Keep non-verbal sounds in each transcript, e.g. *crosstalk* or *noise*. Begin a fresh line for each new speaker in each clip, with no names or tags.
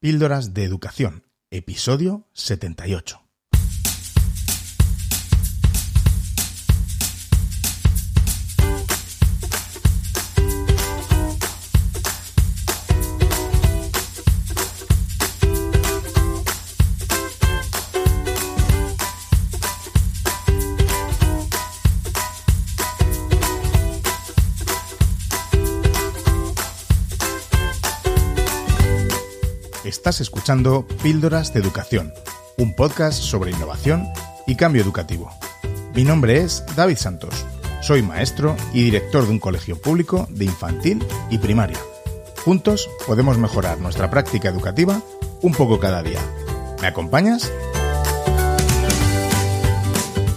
Píldoras de Educación, episodio 78. Estás escuchando Píldoras de Educación, un podcast sobre innovación y cambio educativo. Mi nombre es David Santos. Soy maestro y director de un colegio público de infantil y primaria. Juntos podemos mejorar nuestra práctica educativa un poco cada día. ¿Me acompañas?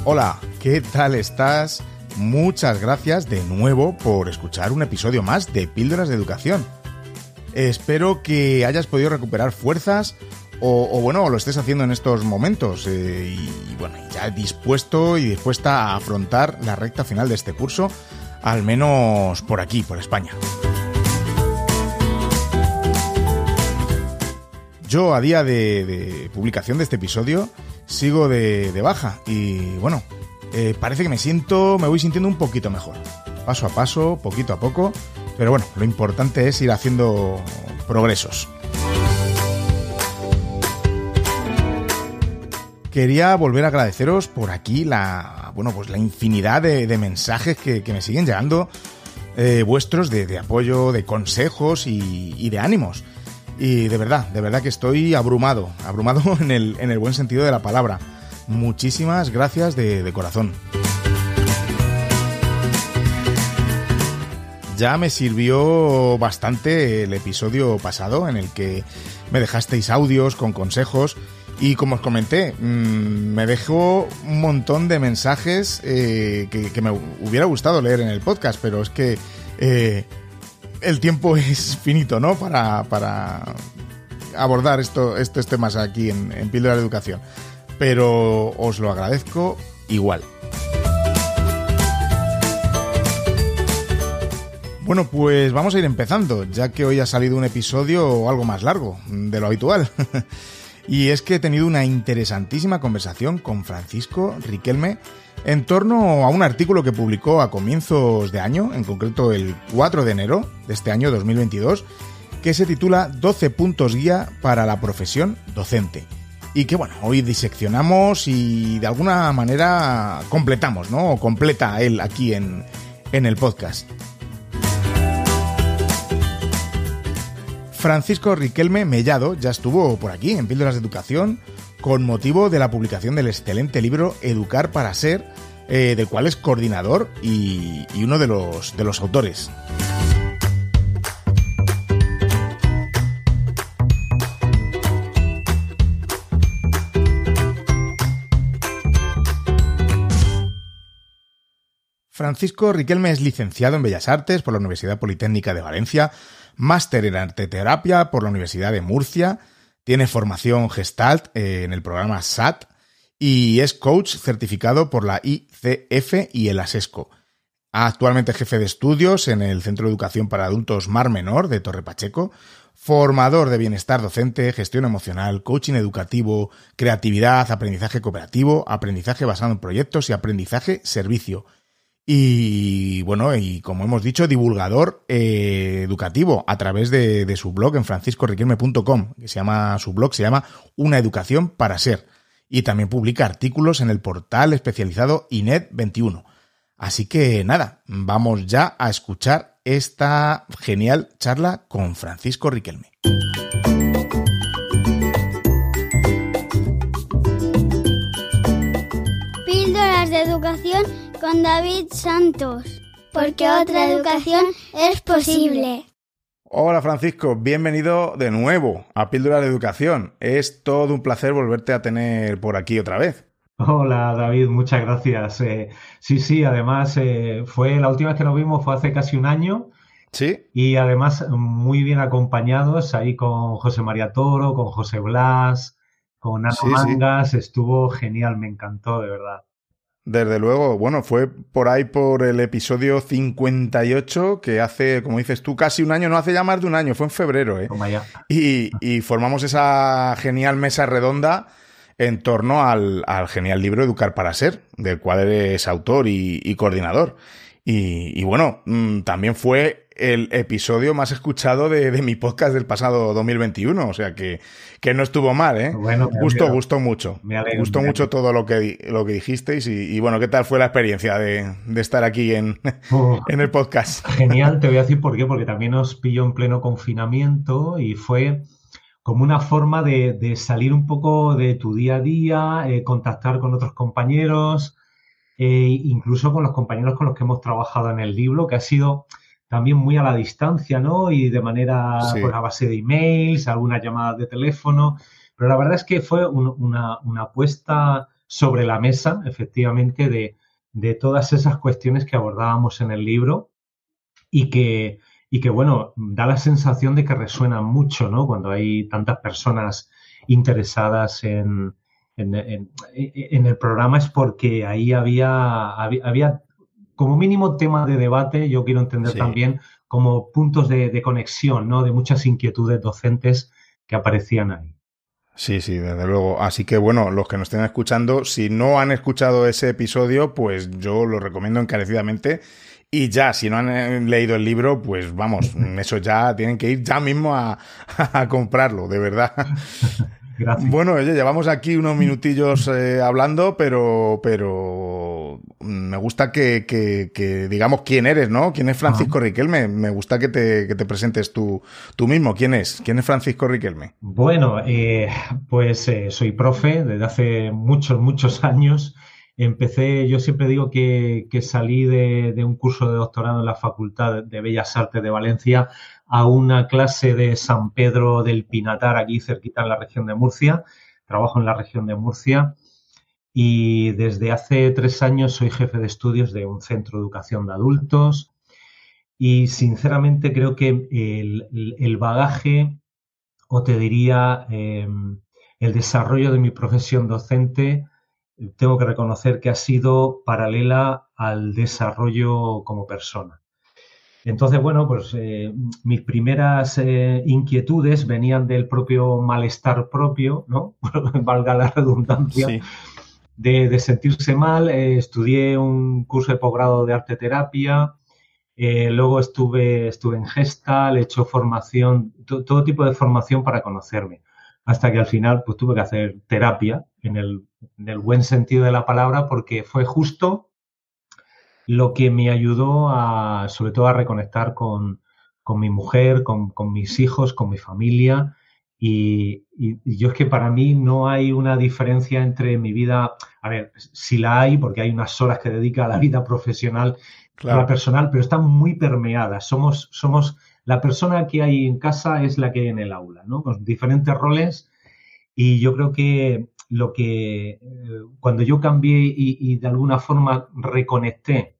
Hola, ¿qué tal estás? Muchas gracias de nuevo por escuchar un episodio más de Píldoras de Educación Espero que hayas podido recuperar fuerzas o, bueno, lo estés haciendo en estos momentos eh, y, bueno, ya dispuesto y dispuesta a afrontar la recta final de este curso, al menos por aquí, por España. Yo a día de, publicación de este episodio sigo de, baja y bueno, eh, parece que me siento, me voy sintiendo un poquito mejor. Paso a paso, poquito a poco pero bueno, lo importante es ir haciendo progresos. Quería volver a agradeceros por aquí la, bueno, pues la infinidad de, mensajes que, me siguen llegando eh, vuestros de, apoyo, de consejos y, de ánimos. Y de verdad, de verdad que estoy abrumado, abrumado *laughs* en el, en el buen sentido de la palabra. Muchísimas gracias de corazón. Ya me sirvió bastante el episodio pasado en el que me dejasteis audios con consejos y como os comenté, mm, me dejó un montón de mensajes eh, que, me hubiera gustado leer en el podcast, pero es que eh, el tiempo *laughs* es finito, ¿no? Para, para abordar esto, estos temas aquí en, en Píldora de Educación. Pero os lo agradezco igual. Bueno, pues vamos a ir empezando, ya que hoy ha salido un episodio algo más largo de lo habitual. *laughs* y es que he tenido una interesantísima conversación con Francisco Riquelme en torno a un artículo que publicó a comienzos de año, en concreto el 4 de enero de este año 2022, que se titula 12 puntos guía para la profesión docente. Y que bueno, hoy diseccionamos y de alguna manera completamos, ¿no? O completa él aquí en, en el podcast. Francisco Riquelme Mellado ya estuvo por aquí en Píldoras de Educación con motivo de la publicación del excelente libro Educar para Ser, eh, del cual es coordinador y, uno de los, de los autores. Francisco Riquelme es licenciado en Bellas Artes por la Universidad Politécnica de Valencia, máster en arteterapia por la Universidad de Murcia, tiene formación Gestalt eh, en el programa SAT y es coach certificado por la ICF y el ASESCO. Actualmente jefe de estudios en el Centro de Educación para Adultos Mar Menor de Torre Pacheco, formador de bienestar docente, gestión emocional, coaching educativo, creatividad, aprendizaje cooperativo, aprendizaje basado en proyectos y aprendizaje servicio. Y bueno, y como hemos dicho, divulgador eh, educativo a través de, su blog en franciscoriquelme.com, que se llama, su blog se llama Una Educación para Ser. Y también publica artículos en el portal especializado INET21. Así que nada, vamos ya a escuchar esta genial charla con Francisco Riquelme.
Píldoras de educación con David Santos, porque otra educación es posible.
Hola Francisco, bienvenido de nuevo a Píldora de Educación. Es todo un placer volverte a tener por aquí otra vez.
Hola David, muchas gracias. Eh, sí, sí, además eh, fue la última vez que nos vimos fue hace casi un año.
Sí.
Y además muy bien acompañados ahí con José María Toro, con José Blas, con Ana Mangas. Estuvo genial, me encantó, de verdad.
Desde luego, bueno, fue por ahí por el episodio 58, que hace, como dices tú, casi un año, no hace ya más de un año, fue en febrero, ¿eh? Y, y formamos esa genial mesa redonda en torno al, al, genial libro Educar para Ser, del cual eres autor y, y coordinador. Y, y bueno, mmm, también fue el episodio más escuchado de, de, mi podcast del pasado 2021, o sea que, que no estuvo mal, ¿eh?
Bueno,
gustó, gustó mucho. Me alegro, gustó me mucho todo lo que, lo que dijisteis y, y, bueno, ¿qué tal fue la experiencia de, de estar aquí en, oh, en el podcast?
Genial, te voy a decir por qué, porque también os pilló en pleno confinamiento y fue como una forma de, de, salir un poco de tu día a día, eh, contactar con otros compañeros, eh, incluso con los compañeros con los que hemos trabajado en el libro, que ha sido también muy a la distancia, ¿no? Y de manera, sí. pues a base de emails, algunas llamadas de teléfono, pero la verdad es que fue un, una, una apuesta sobre la mesa, efectivamente, de, de todas esas cuestiones que abordábamos en el libro y que, y que, bueno, da la sensación de que resuena mucho, ¿no? Cuando hay tantas personas interesadas en, en, en, en el programa es porque ahí había, había, había, como mínimo temas de debate, yo quiero entender sí. también como puntos de, de, conexión, ¿no? De muchas inquietudes docentes que aparecían ahí.
Sí, sí, desde luego. Así que bueno, los que nos estén escuchando, si no han escuchado ese episodio, pues yo lo recomiendo encarecidamente y ya, si no han eh, leído el libro, pues vamos, *laughs* eso ya tienen que ir ya mismo a, *laughs* a comprarlo, de verdad. *laughs*
Gracias.
Bueno, oye, llevamos aquí unos minutillos eh, hablando, pero, pero me gusta que, que, que, digamos quién eres, ¿no? ¿Quién es Francisco ah. Riquelme? Me gusta que te, que te presentes tú, tú, mismo. ¿Quién es? ¿Quién es Francisco Riquelme?
Bueno, eh, pues eh, soy profe desde hace muchos, muchos años. Empecé, yo siempre digo que, que salí de, de, un curso de doctorado en la Facultad de Bellas Artes de Valencia a una clase de San Pedro del Pinatar, aquí cerquita en la región de Murcia. Trabajo en la región de Murcia y desde hace tres años soy jefe de estudios de un centro de educación de adultos y sinceramente creo que el, el bagaje, o te diría, eh, el desarrollo de mi profesión docente, tengo que reconocer que ha sido paralela al desarrollo como persona. Entonces, bueno, pues eh, mis primeras eh, inquietudes venían del propio malestar propio, ¿no? *laughs* Valga la redundancia, sí. de, de, sentirse mal. Eh, estudié un curso de posgrado de arte terapia, luego estuve, estuve en Gestal, he hecho formación, todo tipo de formación para conocerme hasta que al final pues tuve que hacer terapia en el, en el buen sentido de la palabra porque fue justo lo que me ayudó a, sobre todo a reconectar con, con mi mujer, con, con, mis hijos, con mi familia. Y, y, y, yo es que para mí no hay una diferencia entre mi vida, a ver, sí la hay porque hay unas horas que dedica a la vida profesional claro. a la personal, pero están muy permeadas. Somos, somos la persona que hay en casa es la que hay en el aula, ¿no? Con diferentes roles y yo creo que lo que cuando yo cambié y, de alguna forma reconecté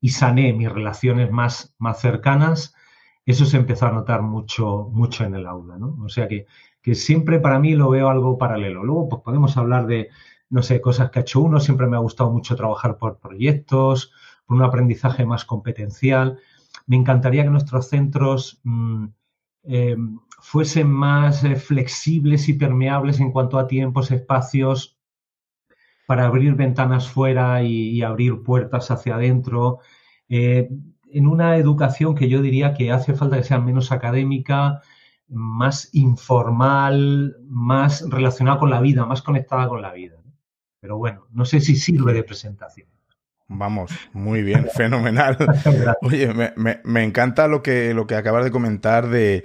y sané mis relaciones más, más cercanas, eso se empezó a notar mucho, mucho en el aula, ¿no? O sea que, que siempre para mí lo veo algo paralelo. Luego, pues podemos hablar de, no sé, cosas que ha hecho uno. Siempre me ha gustado mucho trabajar por proyectos, por un aprendizaje más competencial me encantaría que nuestros centros mmm, eh, fuesen más eh, flexibles y permeables en cuanto a tiempos, espacios, para abrir ventanas fuera y, abrir puertas hacia adentro, eh, en una educación que yo diría que hace falta que sea menos académica, más informal, más relacionada con la vida, más conectada con la vida. Pero bueno, no sé si sirve de presentación.
Vamos, muy bien, *laughs* fenomenal. Oye, me, me, me, encanta lo que, lo que acabas de comentar de,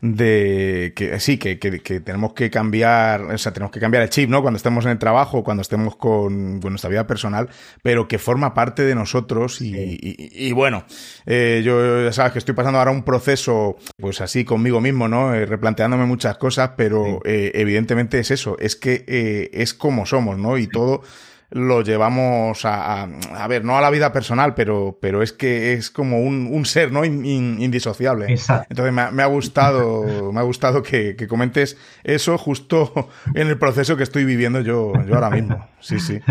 de que sí, que, que, que, tenemos que cambiar, o sea, tenemos que cambiar el chip, ¿no? Cuando estemos en el trabajo, cuando estemos con, con nuestra vida personal, pero que forma parte de nosotros y, sí. y, y, bueno, eh, yo ya sabes que estoy pasando ahora un proceso, pues así conmigo mismo, ¿no? Eh, replanteándome muchas cosas, pero sí. eh, evidentemente es eso, es que eh, es como somos, ¿no? Y todo lo llevamos a, a, ver, no a la vida personal, pero, pero es que es como un, un ser, ¿no? indisociable.
Exacto.
Entonces me ha, me ha gustado, me ha gustado que, que, comentes eso justo en el proceso que estoy viviendo yo, yo ahora mismo. Sí, sí. *laughs*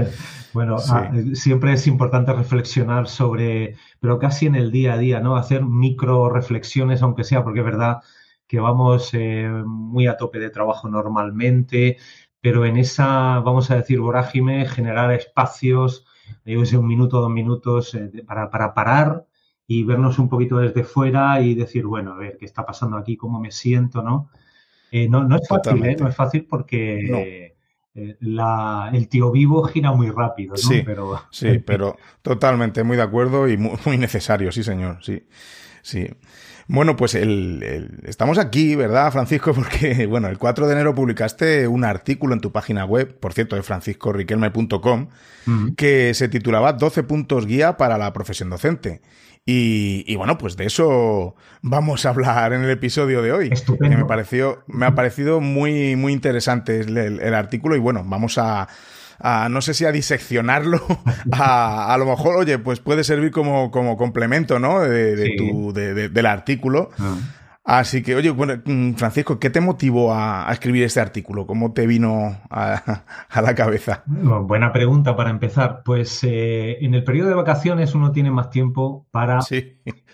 Bueno, ah, siempre es importante reflexionar sobre, pero casi en el día a día, ¿no? Hacer micro reflexiones, aunque sea, porque es verdad que vamos eh, muy a tope de trabajo normalmente, pero en esa, vamos a decir, vorágine, generar espacios, digo, un minuto, dos minutos, eh, para, para parar y vernos un poquito desde fuera y decir, bueno, a ver, ¿qué está pasando aquí? ¿Cómo me siento? ¿No? Eh, no, no, es fácil, ¿eh? No es fácil porque la, el tío vivo gira muy rápido, ¿no?
Sí, pero, sí, pero totalmente, muy de acuerdo y muy, muy necesario, sí, señor, sí. Sí. Bueno, pues el, estamos aquí, ¿verdad, Francisco? *laughs* Porque, bueno, el 4 de enero publicaste un artículo en tu página web, por cierto, de franciscoriquelme.com, que se titulaba 12 puntos guía para la profesión docente. Y, bueno, pues de eso vamos a hablar en el episodio de hoy.
Estupendo.
me pareció, me ha parecido muy, muy interesante el artículo y bueno, vamos a, no sé si a diseccionarlo, *laughs* a, a lo mejor, oye, pues puede servir como, como complemento, ¿no? De, tu, del artículo. Ah. Así que, oye, bueno, mm, Francisco, ¿qué te motivó a, escribir este artículo? ¿Cómo te vino a, *laughs* la cabeza?
buena pregunta para empezar. Pues eh, en el periodo de vacaciones uno tiene más tiempo para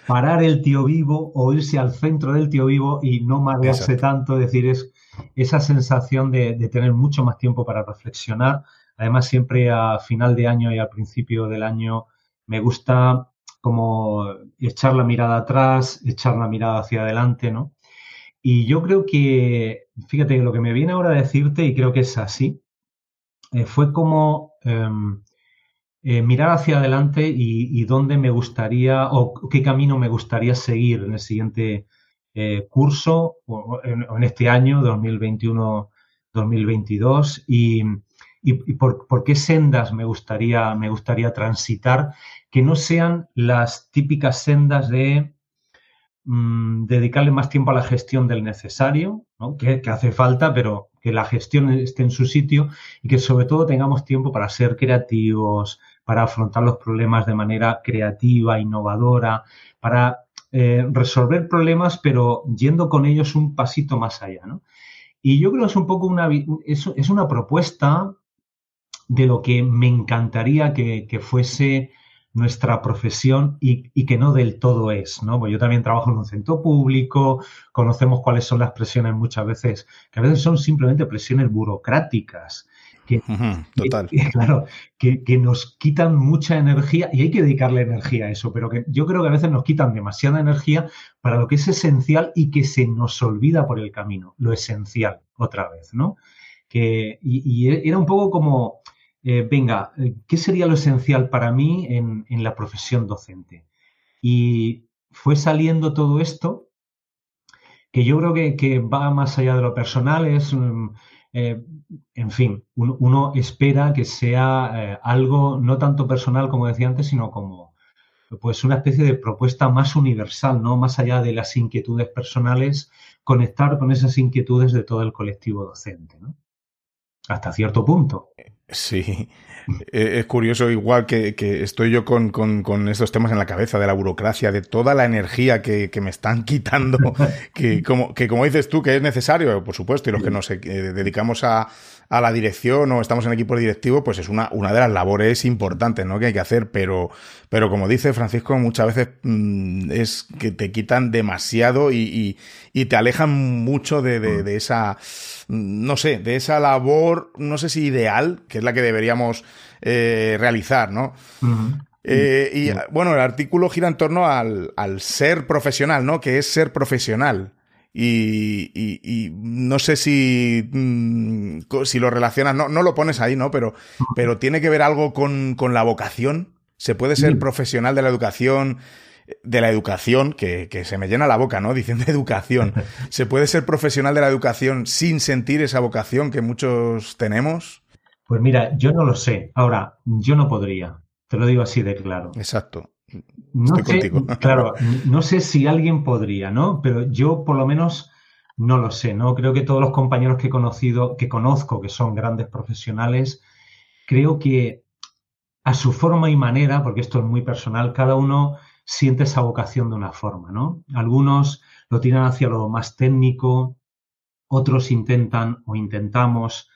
parar el tío vivo o irse al centro del tío vivo y no marearse tanto. Es decir, es esa sensación de, de tener mucho más tiempo para reflexionar Además, siempre a final de año y al principio del año me gusta como echar la mirada atrás, echar la mirada hacia adelante, ¿no? Y yo creo que, fíjate, lo que me viene ahora a decirte, y creo que es así, eh, fue como em, eh, mirar hacia adelante y, dónde me gustaría, o qué camino me gustaría seguir en el siguiente eh, curso, o en, en, este año, 2021-2022, y y, por, qué sendas me gustaría, me gustaría transitar que no sean las típicas sendas de mm, dedicarle más tiempo a la gestión del necesario, que, hace falta, pero que la gestión esté en su sitio y que sobre todo tengamos tiempo para ser creativos, para afrontar los problemas de manera creativa, innovadora, para eh, resolver problemas, pero yendo con ellos un pasito más allá. Y yo creo que es un poco una, es una propuesta de lo que me encantaría que, fuese nuestra profesión y, que no del todo es, ¿no? Pues yo también trabajo en un centro público, conocemos cuáles son las presiones muchas veces, que a veces son simplemente presiones burocráticas, que,
Total. *laughs*
claro, que, que, nos quitan mucha energía y hay que dedicarle energía a eso, pero que yo creo que a veces nos quitan demasiada energía para lo que es esencial y que se nos olvida por el camino, lo esencial, otra vez, ¿no? Que, y era un poco como eh, venga, eh, ¿qué sería lo esencial para mí en, la profesión docente? Y fue saliendo todo esto, que yo creo que, va más allá de lo personal, es, mm, eh, en fin, uno, espera que sea algo no tanto personal como decía antes, sino como pues una especie de propuesta más universal, ¿no? Más allá de las inquietudes personales, conectar con esas inquietudes de todo el colectivo docente, ¿no? Hasta cierto punto.
Sí, eh, es curioso, igual que, estoy yo con, estos temas en la cabeza de la burocracia, de toda la energía que, me están quitando, *laughs* que como, que como dices tú, que es necesario, por supuesto, y los que nos eh, dedicamos a, a la dirección o estamos en equipo directivo, pues es una, una de las labores importantes ¿no? que hay que hacer. Pero, pero como dice Francisco, muchas veces mm, es que te quitan demasiado y, y, te alejan mucho de, de, de, esa, no sé, de esa labor, no sé si ideal, que es la que deberíamos eh, realizar, ¿no? Eh, y bueno, el artículo gira en torno al, al, ser profesional, ¿no? Que es ser profesional. Y, no sé si, mm, si lo relacionas, no, no lo pones ahí, ¿no? Pero, pero tiene que ver algo con, la vocación. Se puede ser profesional de la educación, de la educación, que, se me llena la boca, ¿no? *laughs* Diciendo educación. ¿Se puede ser profesional de la educación sin sentir esa vocación que muchos tenemos?
Pues mira, yo no lo sé. Ahora, yo no podría. Te lo digo así de claro.
Exacto.
No sé, *laughs* claro, no sé si alguien podría, ¿no? Pero yo por lo menos no lo sé, ¿no? Creo que todos los compañeros que he conocido, que conozco, que son grandes profesionales, creo que a su forma y manera, porque esto es muy personal, cada uno siente esa vocación de una forma, ¿no? Algunos lo tiran hacia lo más técnico, otros intentan o intentamos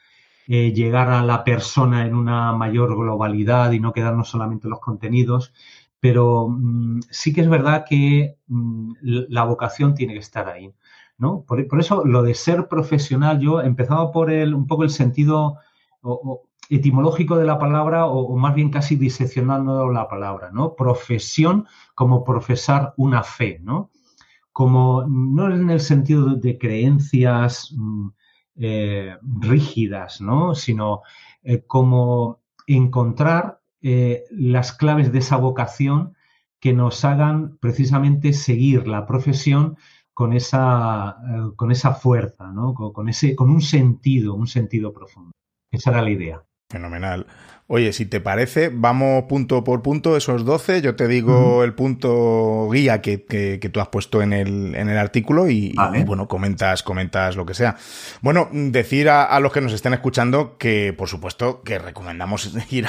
eh, llegar a la persona en una mayor globalidad y no quedarnos solamente en los contenidos, pero mm, sí que es verdad que mm, la vocación tiene que estar ahí. ¿no? Por, eso lo de ser profesional, yo empezaba por el, un poco el sentido etimológico de la palabra o, más bien casi diseccionando la palabra, ¿no? Profesión como profesar una fe, ¿no? Como no en el sentido de, creencias mm, eh, rígidas, ¿no? Sino eh, como encontrar eh, las claves de esa vocación que nos hagan precisamente seguir la profesión con esa, con esa fuerza, ¿no? con, ese, con un sentido, un sentido profundo. Esa era la idea.
Fenomenal. Oye, si te parece, vamos punto por punto, esos 12. Yo te digo el punto guía que, que, tú has puesto en el, en el artículo y, bueno, comentas, comentas lo que sea. Bueno, decir a, los que nos estén escuchando que, por supuesto, que recomendamos *laughs* ir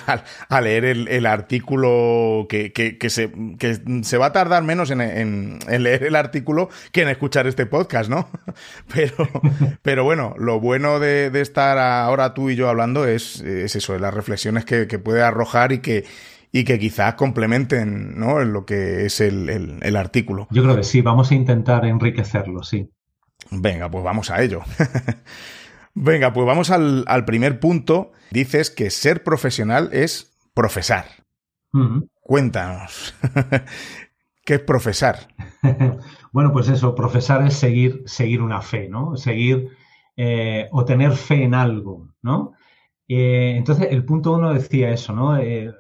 a, leer el, artículo que, que, se, que se va a tardar menos en, en, leer el artículo que en escuchar este podcast, ¿no? *laughs* Pero, pero bueno, lo bueno de, de estar ahora tú y yo hablando es, es eso, es las reflexiones que, puede arrojar y que, y que quizás complementen ¿no? en lo que es el, artículo.
Yo creo que sí, vamos a intentar enriquecerlo, sí.
Venga, pues vamos a ello. *laughs* Venga, pues vamos al, primer punto. Dices que ser profesional es profesar. Cuéntanos. *laughs* ¿Qué es profesar? *laughs*
bueno, pues eso, profesar es seguir, seguir una fe, ¿no? Seguir eh, o tener fe en algo, ¿no? Eh, entonces, el punto uno decía eso, ¿no? Eh,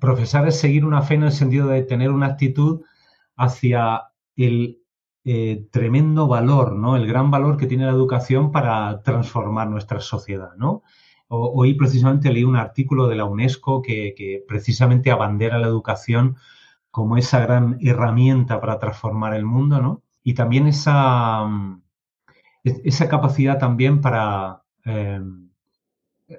profesar es seguir una fe en el sentido de tener una actitud hacia el eh, tremendo valor, ¿no? El gran valor que tiene la educación para transformar nuestra sociedad, ¿no? hoy precisamente leí un artículo de la UNESCO que, que, precisamente abandera la educación como esa gran herramienta para transformar el mundo, ¿no? Y también esa, mm, esa capacidad también para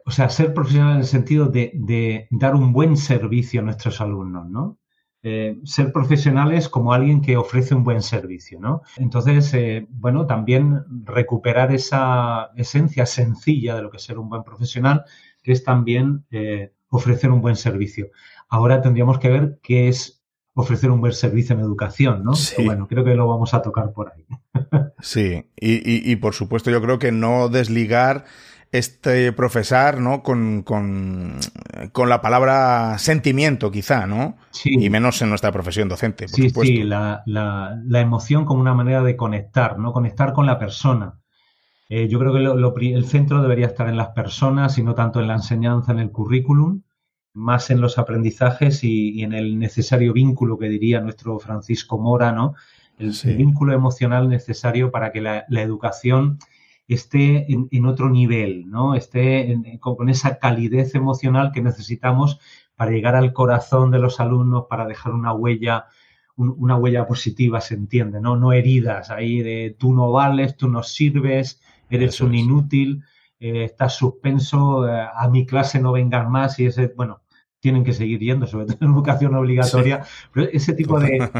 o sea, ser profesional en el sentido de, dar un buen servicio a nuestros alumnos, ¿no? Eh, ser profesionales como alguien que ofrece un buen servicio, ¿no? Entonces, eh, bueno, también recuperar esa esencia sencilla de lo que es ser un buen profesional, que es también eh, ofrecer un buen servicio. Ahora tendríamos que ver qué es ofrecer un buen servicio en educación, ¿no? Bueno, creo que lo vamos a tocar por ahí.
sí, y por supuesto yo creo que no desligar este profesar, ¿no? Con, con, la palabra sentimiento, quizá, ¿no? Sí. Y menos en nuestra profesión docente.
sí, sí, la, la, la, emoción como una manera de conectar, ¿no? Conectar con la persona. Eh, yo creo que el centro debería estar en las personas y no tanto en la enseñanza, en el currículum, más en los aprendizajes y, en el necesario vínculo que diría nuestro Francisco Mora, ¿no? El, vínculo emocional necesario para que la, la educación esté en, otro nivel, ¿no? Esté con, esa calidez emocional que necesitamos para llegar al corazón de los alumnos, para dejar una huella, una huella positiva, se entiende, ¿no? No heridas ahí de tú no vales, tú no sirves, eres un inútil, eh, estás suspenso, eh, a mi clase no vengan más y ese, bueno, tienen que seguir yendo, sobre todo en educación obligatoria, pero ese tipo de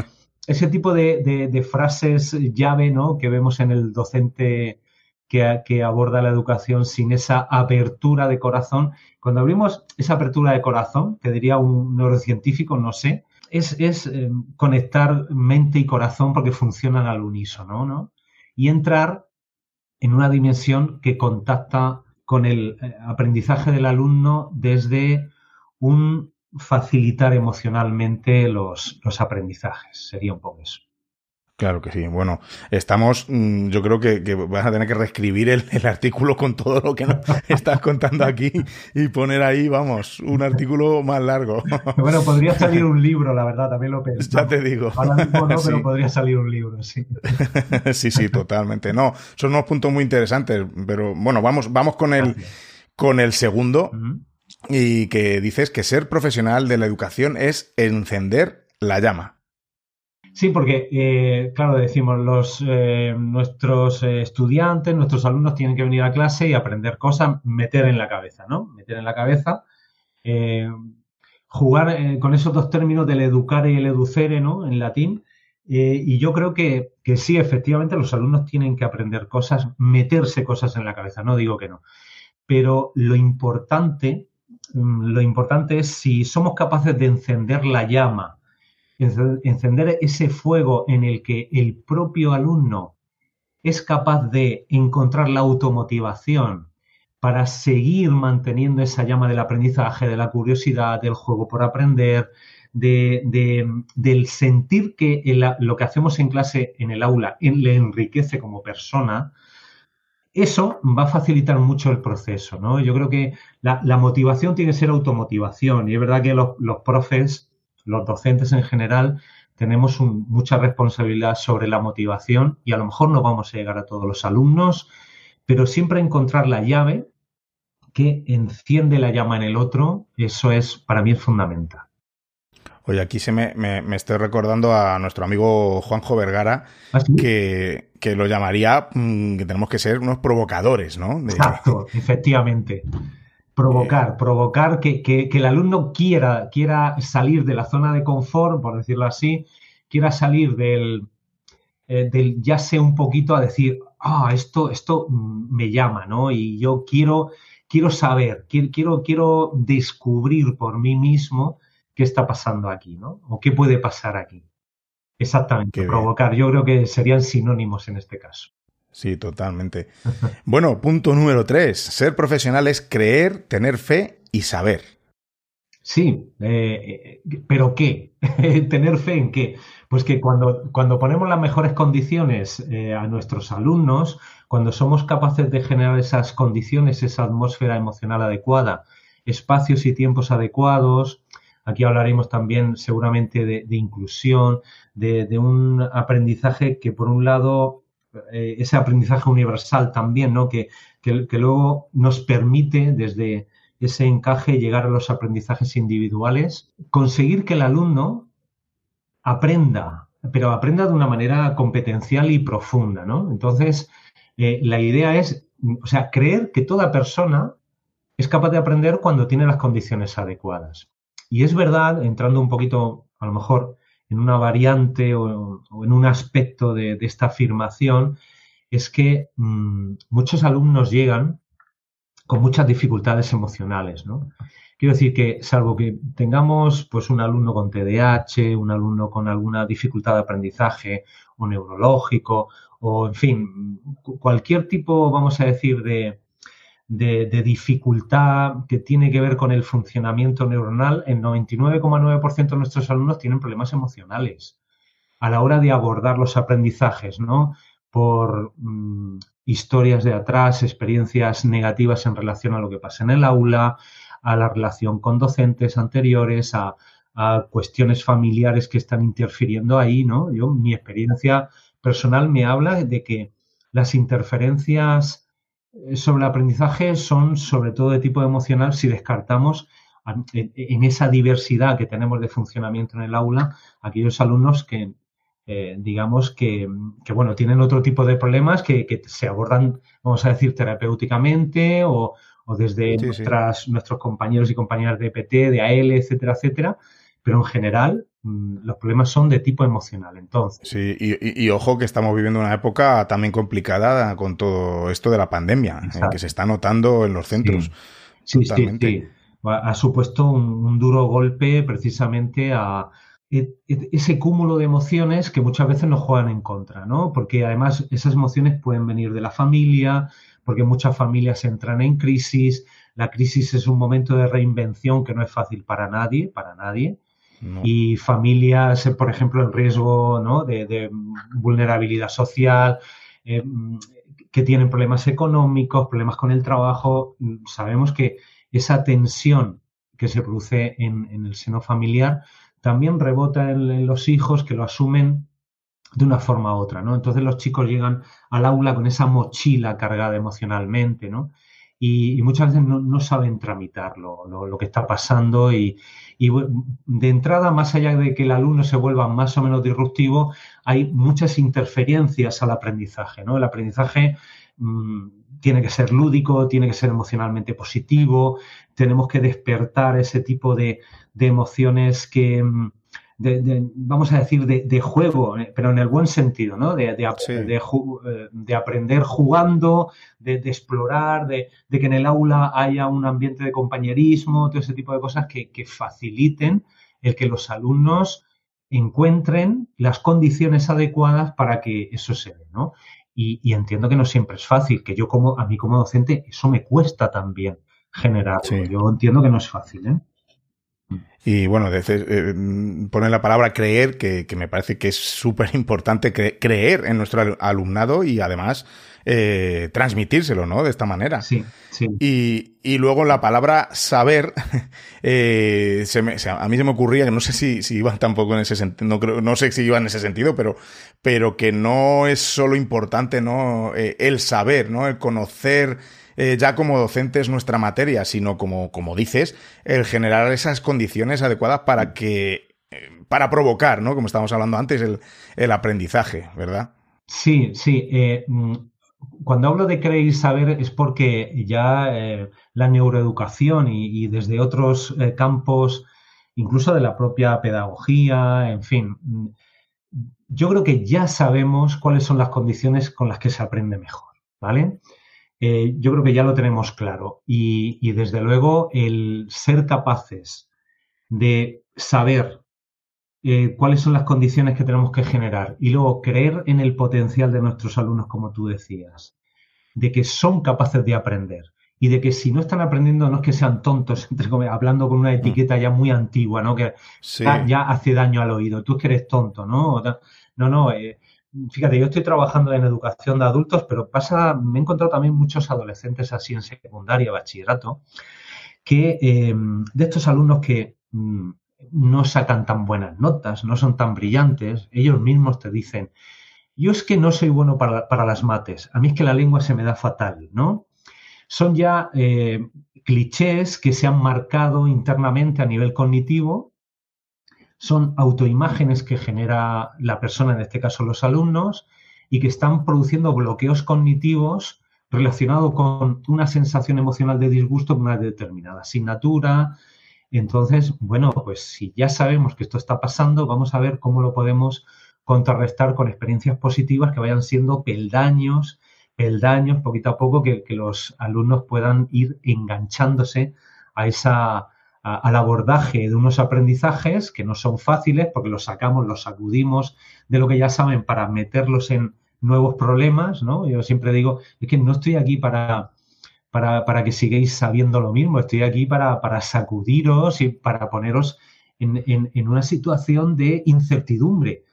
ese tipo de, de, frases llave, ¿no? Que vemos en el docente que, aborda la educación sin esa apertura de corazón. Cuando abrimos esa apertura de corazón, que diría un neurocientífico, no sé, es, eh, conectar mente y corazón porque funcionan al unísono, ¿no? Y entrar en una dimensión que contacta con el eh, aprendizaje del alumno desde un facilitar emocionalmente los, los aprendizajes. Sería un poco eso.
Claro que sí. Bueno, estamos, mm, yo creo que, vas a tener que reescribir el, artículo con todo lo que nos *laughs* estás contando aquí y poner ahí, vamos, un artículo más largo. *laughs*
Bueno, podría salir un libro, la verdad, también lo pensé.
Ya te digo.
Ahora mismo no, *laughs* pero podría salir un libro, sí.
sí, sí, totalmente. No, son unos puntos muy interesantes, pero bueno, vamos, vamos con el, con el segundo. Y que dices que ser profesional de la educación es encender la llama.
Sí, porque, eh, claro, decimos, los, eh, nuestros eh, estudiantes, nuestros alumnos tienen que venir a clase y aprender cosas, meter en la cabeza, ¿no? Meter en la cabeza. jugar con esos dos términos del educare y el educere, ¿no? En latín. Y yo creo que, que, sí, efectivamente, los alumnos tienen que aprender cosas, meterse cosas en la cabeza, no digo que no. Pero lo importante, mm, lo importante es si somos capaces de encender la llama, encender ese fuego en el que el propio alumno es capaz de encontrar la automotivación para seguir manteniendo esa llama del aprendizaje, de la curiosidad, del juego por aprender, del sentir que lo que hacemos en clase, en el aula, le enriquece como persona, eso va a facilitar mucho el proceso, ¿no? Yo creo que la, motivación tiene que ser automotivación y es verdad que los, profes, los docentes en general, tenemos mucha responsabilidad sobre la motivación y a lo mejor no vamos a llegar a todos los alumnos, pero siempre encontrar la llave que enciende la llama en el otro, eso es para mí es fundamental.
Oye, aquí se me, me, estoy recordando a nuestro amigo Juanjo Vergara, ¿Ah, que, lo llamaría mm, que tenemos que ser unos provocadores, ¿no?
Exacto, efectivamente. Provocar, eh, provocar que, que, el alumno quiera, quiera salir de la zona de confort, por decirlo así, quiera salir del, eh, del ya sé un poquito a decir, ah, esto, esto me llama, ¿no? Y yo quiero, quiero saber, quiero, quiero, quiero descubrir por mí mismo qué está pasando aquí, ¿no? O qué puede pasar aquí. Exactamente, provocar. Yo creo que serían sinónimos en este caso.
Sí, totalmente. bueno, punto número tres. Ser profesional es creer, tener fe y saber.
Sí, eh, eh, pero ¿qué? *laughs* ¿Tener fe en qué? Pues que cuando, cuando ponemos las mejores condiciones eh, a nuestros alumnos, cuando somos capaces de generar esas condiciones, esa atmósfera emocional adecuada, espacios y tiempos adecuados, Aquí hablaremos también seguramente de, inclusión, de, un aprendizaje que por un lado, eh, ese aprendizaje universal también, ¿no? Que, que, luego nos permite desde ese encaje llegar a los aprendizajes individuales, conseguir que el alumno aprenda, pero aprenda de una manera competencial y profunda, ¿no? Entonces, eh, la idea es, o sea, creer que toda persona es capaz de aprender cuando tiene las condiciones adecuadas. Y es verdad, entrando un poquito, a lo mejor, en una variante o, en un aspecto de, esta afirmación, es que mm, muchos alumnos llegan con muchas dificultades emocionales, ¿no? Quiero decir que, salvo que tengamos pues, un alumno con TDAH, un alumno con alguna dificultad de aprendizaje o neurológico, o en fin, cualquier tipo, vamos a decir, de, de, dificultad que tiene que ver con el funcionamiento neuronal, el 99,9% de nuestros alumnos tienen problemas emocionales a la hora de abordar los aprendizajes, ¿no? Por mm, historias de atrás, experiencias negativas en relación a lo que pasa en el aula, a la relación con docentes anteriores, a, a cuestiones familiares que están interfiriendo ahí, ¿no? Yo, mi experiencia personal me habla de que las interferencias sobre el aprendizaje son sobre todo de tipo emocional si descartamos en esa diversidad que tenemos de funcionamiento en el aula aquellos alumnos que, eh, digamos, que, bueno, tienen otro tipo de problemas que, se abordan, vamos a decir, terapéuticamente o, desde nuestros compañeros y compañeras de PT, de AL, etcétera, etcétera, pero en general mm, los problemas son de tipo emocional. Entonces.
Sí, y, ojo que estamos viviendo una época también complicada con todo esto de la pandemia, eh, que se está notando en los centros.
Sí, sí, sí, Ha supuesto un, duro golpe precisamente a e, e, ese cúmulo de emociones que muchas veces nos juegan en contra, ¿no? Porque además esas emociones pueden venir de la familia, porque muchas familias entran en crisis. La crisis es un momento de reinvención que no es fácil para nadie, para nadie y familias, eh, por ejemplo, en riesgo ¿no? de, vulnerabilidad social, eh, que tienen problemas económicos, problemas con el trabajo. Sabemos que esa tensión que se produce en, el seno familiar también rebota en, los hijos que lo asumen de una forma u otra, ¿no? Entonces los chicos llegan al aula con esa mochila cargada emocionalmente, ¿no? Y, muchas veces no, saben tramitar lo, que está pasando y, de entrada, más allá de que el alumno se vuelva más o menos disruptivo, hay muchas interferencias al aprendizaje. ¿no? El aprendizaje mm, tiene que ser lúdico, tiene que ser emocionalmente positivo, tenemos que despertar ese tipo de, emociones que, mm, vamos a decir, de, juego, eh, pero en el buen sentido, ¿no? De, de aprender jugando, de, explorar, de, que en el aula haya un ambiente de compañerismo, todo ese tipo de cosas que, que faciliten el que los alumnos encuentren las condiciones adecuadas para que eso se dé, ¿no? Y, entiendo que no siempre es fácil, que yo como, a mí como docente, eso me cuesta también generar. Yo entiendo que no es fácil, ¿eh?
Y bueno, eh, poner la palabra creer, que, me parece que es súper importante creer en nuestro alumnado y además eh, transmitírselo, ¿no? De esta manera.
Sí, sí.
Y, luego la palabra saber, *laughs* eh, a mí se me ocurría, que no sé si, si iba tampoco en ese sentido, no, creo, no sé si iba en ese sentido, pero, pero que no es solo importante, ¿no? El saber, ¿no? El conocer ya como docentes nuestra materia, sino como, como dices, el generar esas condiciones adecuadas para que, para provocar, ¿no? Como estábamos hablando antes, el, el aprendizaje, ¿verdad?
Sí, sí. Mm, cuando hablo de creer y saber es porque ya eh, la neuroeducación y, desde otros eh, campos, incluso de la propia pedagogía, en fin, mm, yo creo que ya sabemos cuáles son las condiciones con las que se aprende mejor, ¿vale? Eh, yo creo que ya lo tenemos claro y, y desde luego el ser capaces de saber eh, cuáles son las condiciones que tenemos que generar y luego creer en el potencial de nuestros alumnos, como tú decías, de que son capaces de aprender y de que si no están aprendiendo no es que sean tontos, *laughs* hablando con una mm. etiqueta ya muy antigua, ¿no? Que ya, hace daño al oído, tú es que eres tonto, ¿no? No, no, eh, fíjate, yo estoy trabajando en educación de adultos, pero pasa, me he encontrado también muchos adolescentes así en secundaria, bachillerato, que eh, de estos alumnos que mm, no sacan tan buenas notas, no son tan brillantes, ellos mismos te dicen, yo es que no soy bueno para, las mates, a mí es que la lengua se me da fatal, ¿no? Son ya eh, clichés que se han marcado internamente a nivel cognitivo, son autoimágenes que genera la persona, en este caso los alumnos, y que están produciendo bloqueos cognitivos relacionados con una sensación emocional de disgusto con una determinada asignatura, entonces, bueno, pues si ya sabemos que esto está pasando, vamos a ver cómo lo podemos contrarrestar con experiencias positivas que vayan siendo peldaños, peldaños, poquito a poco, que, los alumnos puedan ir enganchándose a esa, al abordaje de unos aprendizajes que no son fáciles porque los sacamos, los sacudimos de lo que ya saben para meterlos en nuevos problemas, ¿no? Yo siempre digo, es que no estoy aquí para, para, que sigáis sabiendo lo mismo. Estoy aquí para, sacudiros y para poneros en, una situación de incertidumbre,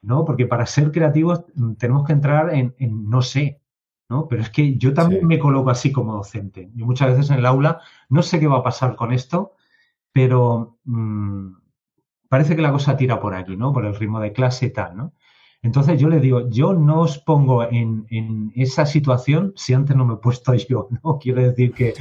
¿no? Porque para ser creativos tenemos que entrar en, no sé, ¿no? Pero es que yo también me coloco así como docente. Yo muchas veces en el aula no sé qué va a pasar con esto, pero mm, parece que la cosa tira por aquí, ¿no? Por el ritmo de clase y tal, ¿no? Entonces yo le digo, yo no os pongo en, esa situación si antes no me he puesto *laughs* yo, ¿no? Quiero decir que,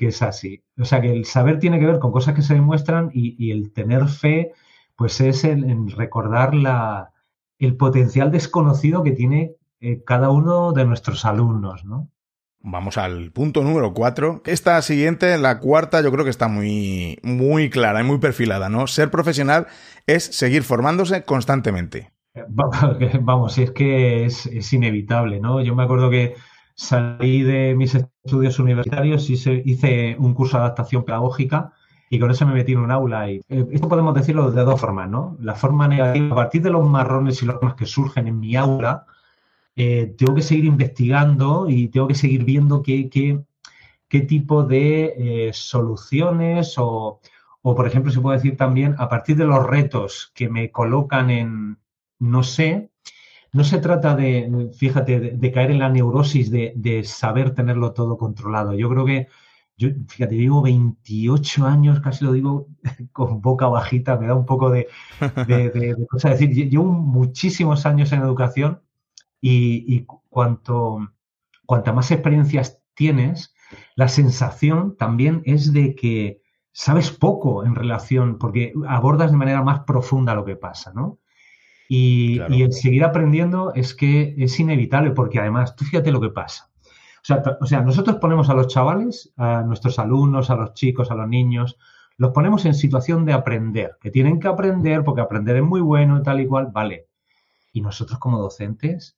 es así. O sea, que el saber tiene que ver con cosas que se demuestran y, el tener fe, pues es el, recordar la, el potencial desconocido que tiene eh, cada uno de nuestros alumnos, ¿no?
Vamos al punto número cuatro. Esta siguiente, la cuarta, yo creo que está muy, muy clara y muy perfilada, ¿no? Ser profesional es seguir formándose constantemente. *laughs*
Vamos, es que es, inevitable, ¿no? Yo me acuerdo que salí de mis estudios universitarios y hice un curso de adaptación pedagógica y con eso me metí en un aula. Y eh, esto podemos decirlo de dos formas, ¿no? La forma negativa, a partir de los marrones y los que surgen en mi aula, eh, tengo que seguir investigando y tengo que seguir viendo qué, qué, tipo de eh, soluciones o, o, por ejemplo, se puede decir también, a partir de los retos que me colocan en, no sé, no se trata de, fíjate, de, caer en la neurosis de, saber tenerlo todo controlado. Yo creo que, yo, fíjate, digo 28 años, casi lo digo *laughs* con boca bajita, me da un poco de, de, cosa decir. Llevo muchísimos años en educación y, cuanto, cuanta más experiencias tienes, la sensación también es de que sabes poco en relación, porque abordas de manera más profunda lo que pasa, ¿no? Y, el seguir aprendiendo es que es inevitable, porque además, tú fíjate lo que pasa. O sea, o sea, nosotros ponemos a los chavales, a nuestros alumnos, a los chicos, a los niños, los ponemos en situación de aprender, que tienen que aprender porque aprender es muy bueno y tal y cual, vale. Y nosotros como docentes,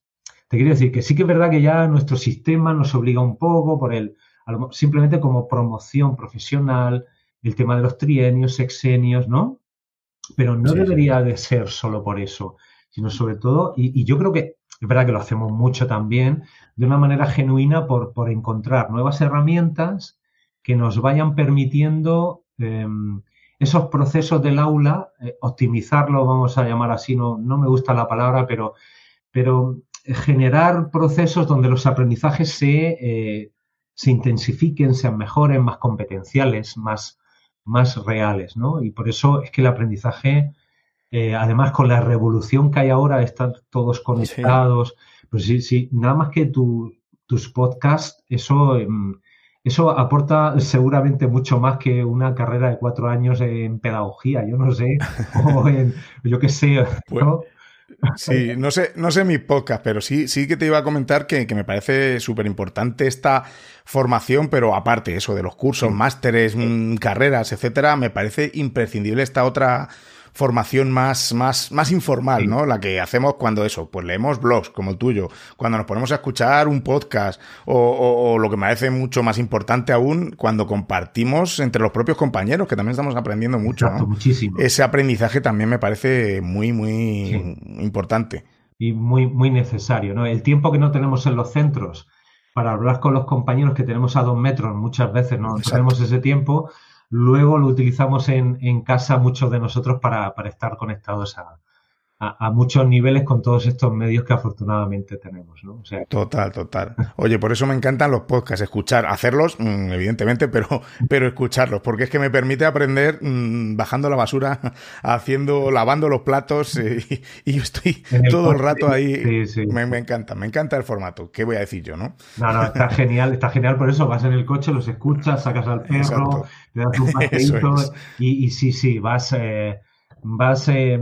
te quiero decir que sí que es verdad que ya nuestro sistema nos obliga un poco por el, simplemente como promoción profesional, el tema de los trienios, sexenios, ¿no? Pero no debería de ser solo por eso, sino sobre todo, y, yo creo que es verdad que lo hacemos mucho también, de una manera genuina por, por encontrar nuevas herramientas que nos vayan permitiendo em, esos procesos del aula, eh, optimizarlo, vamos a llamar así, no, no me gusta la palabra, pero, pero generar procesos donde los aprendizajes se, eh, se intensifiquen, sean mejores, más competenciales, más, más reales, ¿no? Y por eso es que el aprendizaje, eh, además con la revolución que hay ahora, están todos conectados, pues sí, sí, nada más que tu, tus podcasts, eso, em, eso aporta seguramente mucho más que una carrera de cuatro años en pedagogía, yo no sé, *laughs* o en, yo qué sé, ¿no?
Sí, no sé, no sé mi podcast, pero sí, sí que te iba a comentar que, me parece súper importante esta formación, pero aparte eso de los cursos, másteres, mm, carreras, etcétera, me parece imprescindible esta otra formación más, más, más informal, ¿no? La que hacemos cuando eso, pues leemos blogs como el tuyo, cuando nos ponemos a escuchar un podcast o, lo que me parece mucho más importante aún, cuando compartimos entre los propios compañeros, que también estamos aprendiendo mucho,
muchísimo.
Ese aprendizaje también me parece muy, muy importante.
Y muy, muy necesario, ¿no? El tiempo que no tenemos en los centros para hablar con los compañeros que tenemos a dos metros, muchas veces no tenemos ese tiempo, luego lo utilizamos en, en casa muchos de nosotros para, para estar conectados a, a, muchos niveles con todos estos medios que afortunadamente tenemos, ¿no?
total, total. Oye, por eso me encantan los podcasts, escuchar, hacerlos, mm, evidentemente, pero, pero escucharlos, porque es que me permite aprender mm, bajando la basura, *laughs* haciendo, lavando los platos y, *laughs* y yo estoy todo el rato ahí. Me, me, encanta, me encanta el formato. ¿Qué voy a decir yo, no?
No, no, está *laughs* genial, está genial por eso. Vas en el coche, los escuchas, sacas al perro, te das un paseíto y, y, sí, sí, vas, eh, vas eh,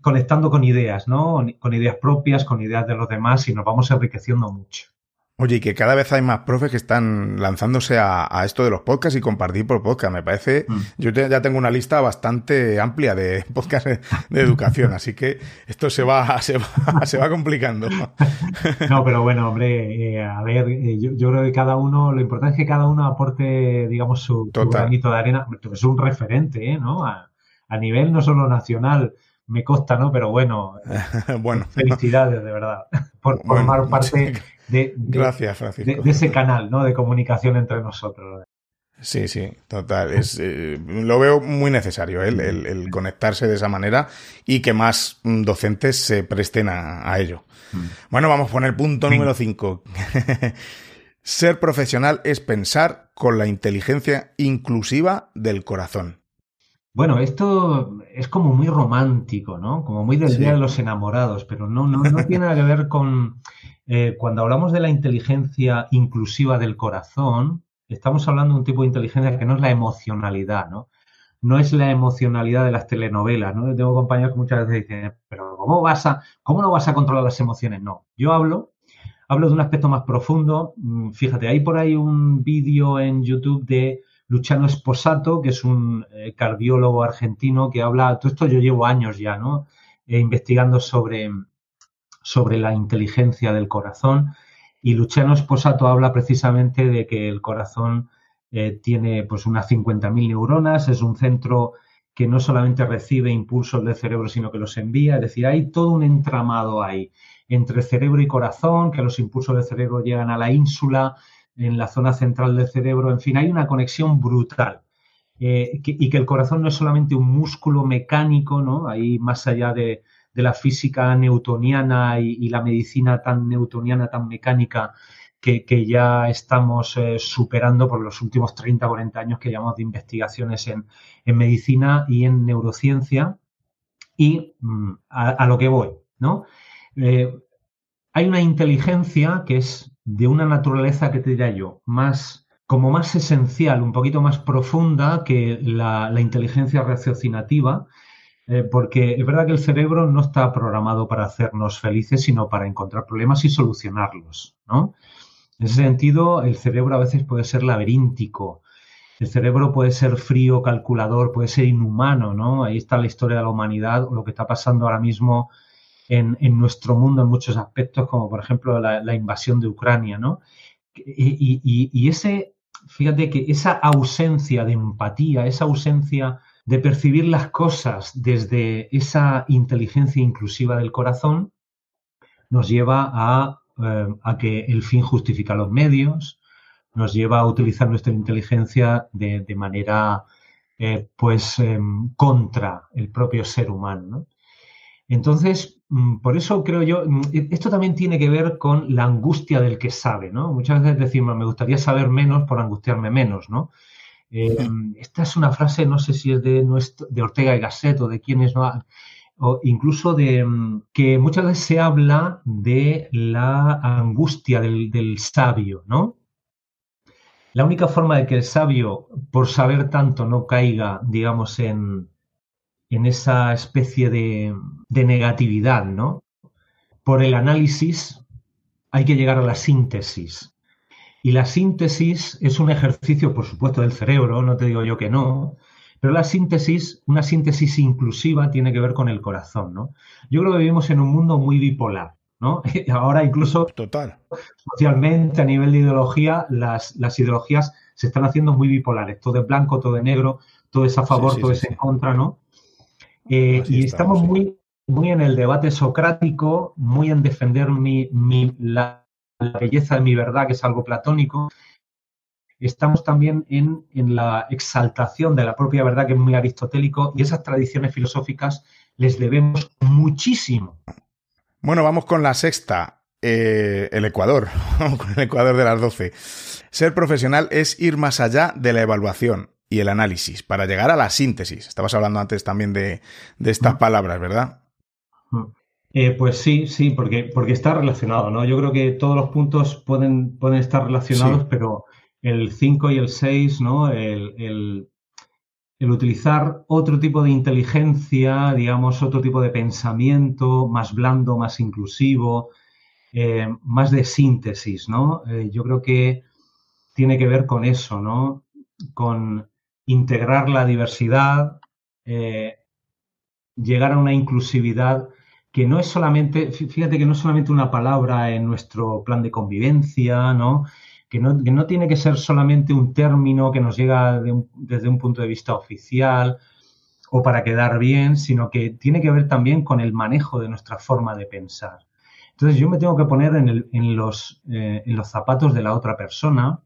conectando con ideas, ¿no? Con ideas propias, con ideas de los demás y nos vamos enriqueciendo mucho.
Oye, y que cada vez hay más profes que están lanzándose a, esto de los podcasts y compartir por podcast. Me parece, mm. yo ya tengo una lista bastante amplia de *laughs* podcasts de, educación, así que esto se va, *laughs* se va, se va complicando. *laughs*
No, pero bueno, hombre, eh, a ver, eh, yo, creo que cada uno, lo importante es que cada uno aporte, digamos, su, su granito de arena. Es un referente, ¿eh? ¿no? a nivel no solo nacional, me consta, ¿no? Pero bueno, *laughs* bueno. felicidades de verdad por formar *laughs* parte de,
Gracias,
de, ese canal, ¿no? De comunicación entre nosotros.
Sí, sí, total. Es, eh, lo veo muy necesario el, conectarse de esa manera y que más docentes se presten a, ello. Mm. Bueno, vamos con el punto número 5. *laughs* Ser profesional es pensar con la inteligencia inclusiva del corazón.
Bueno, esto es como muy romántico, ¿no? Como muy del Día de los Enamorados, pero no, no, no tiene nada que ver con... Eh, cuando hablamos de la inteligencia inclusiva del corazón, estamos hablando de un tipo de inteligencia que no es la emocionalidad, ¿no? No es la emocionalidad de las telenovelas, ¿no? tengo compañeros que muchas veces dicen, pero ¿cómo vas a, cómo no vas a controlar las emociones? No, yo hablo, hablo de un aspecto más profundo. Mm, fíjate, hay por ahí un vídeo en YouTube de Luciano Esposato, que es un eh, cardiólogo argentino que habla, todo esto yo llevo años ya, ¿no? Eh, investigando sobre, sobre la inteligencia del corazón. Y Luciano Esposato habla precisamente de que el corazón eh, tiene pues unas 50.000 neuronas, es un centro que no solamente recibe impulsos del cerebro, sino que los envía. Es decir, hay todo un entramado ahí entre cerebro y corazón, que los impulsos del cerebro llegan a la ínsula, en la zona central del cerebro, en fin, hay una conexión brutal. Eh, y que el corazón no es solamente un músculo mecánico, ¿no? Ahí más allá de, la física newtoniana y, la medicina tan newtoniana, tan mecánica, que, ya estamos eh, superando por los últimos 30, 40 años que llamamos de investigaciones en, medicina y en neurociencia. Y mm, a, lo que voy, ¿no? Eh, hay una inteligencia que es de una naturaleza que te diría yo, más como más esencial, un poquito más profunda que la, inteligencia raciocinativa, Eh, porque es verdad que el cerebro no está programado para hacernos felices, sino para encontrar problemas y solucionarlos, ¿no? En ese sentido, el cerebro a veces puede ser laberíntico, el cerebro puede ser frío, calculador, puede ser inhumano, ¿no? Ahí está la historia de la humanidad, lo que está pasando ahora mismo en, nuestro mundo en muchos aspectos, como por ejemplo la, invasión de Ucrania, ¿no? y, ese, fíjate que esa ausencia de empatía, esa ausencia de percibir las cosas desde esa inteligencia inclusiva del corazón, nos lleva eh, a, que el fin justifica los medios, nos lleva a utilizar nuestra inteligencia de, manera eh, pues em, contra el propio ser humano. Entonces, mm, por eso creo yo, mm, esto también tiene que ver con la angustia del que sabe, ¿no? Muchas veces decimos, me gustaría saber menos por angustiarme menos, ¿no? Eh, esta es una frase, no sé si es de, de Ortega y Gasset o de quienes no, o incluso de mm, que muchas veces se habla de la angustia del, sabio, ¿no? La única forma de que el sabio, por saber tanto, no caiga, digamos, en, en esa especie de, de negatividad, ¿no? Por el análisis hay que llegar a la síntesis. Y la síntesis es un ejercicio, por supuesto, del cerebro, no te digo yo que no, pero la síntesis, una síntesis inclusiva, tiene que ver con el corazón, ¿no? Yo creo que vivimos en un mundo muy bipolar, ¿no? *laughs* Ahora incluso
Total.
socialmente, a nivel de ideología, las, las ideologías se están haciendo muy bipolares, todo es blanco, todo es negro, todo es a favor, todo es en contra, ¿no? Eh, y estamos muy, muy en el debate socrático, muy en defender mi, mi, la la belleza de mi verdad, que es algo platónico. Estamos también en, la exaltación de la propia verdad, que es muy aristotélico, y esas tradiciones filosóficas les debemos muchísimo.
Bueno, vamos con la sexta, eh, el Ecuador, *laughs* con el Ecuador de las doce. Ser profesional es ir más allá de la evaluación y el análisis para llegar a la síntesis. Estabas hablando antes también de, de estas palabras, ¿verdad?
Eh, pues sí, sí, porque, porque está relacionado, ¿no? Yo creo que todos los puntos pueden, pueden estar relacionados, pero el 5 y el 6, ¿no? El, utilizar otro tipo de inteligencia, digamos, otro tipo de pensamiento, más blando, más inclusivo, eh, más de síntesis, ¿no? Eh, yo creo que tiene que ver con eso, ¿no? Con integrar la diversidad, llegar a una inclusividad que no es solamente, fíjate que no es solamente una palabra en nuestro plan de convivencia, ¿no? Que no, que no tiene que ser solamente un término que nos llega desde un punto de vista oficial o para quedar bien, sino que tiene que ver también con el manejo de nuestra forma de pensar. Entonces yo me tengo que poner en, los, eh, en los zapatos de la otra persona,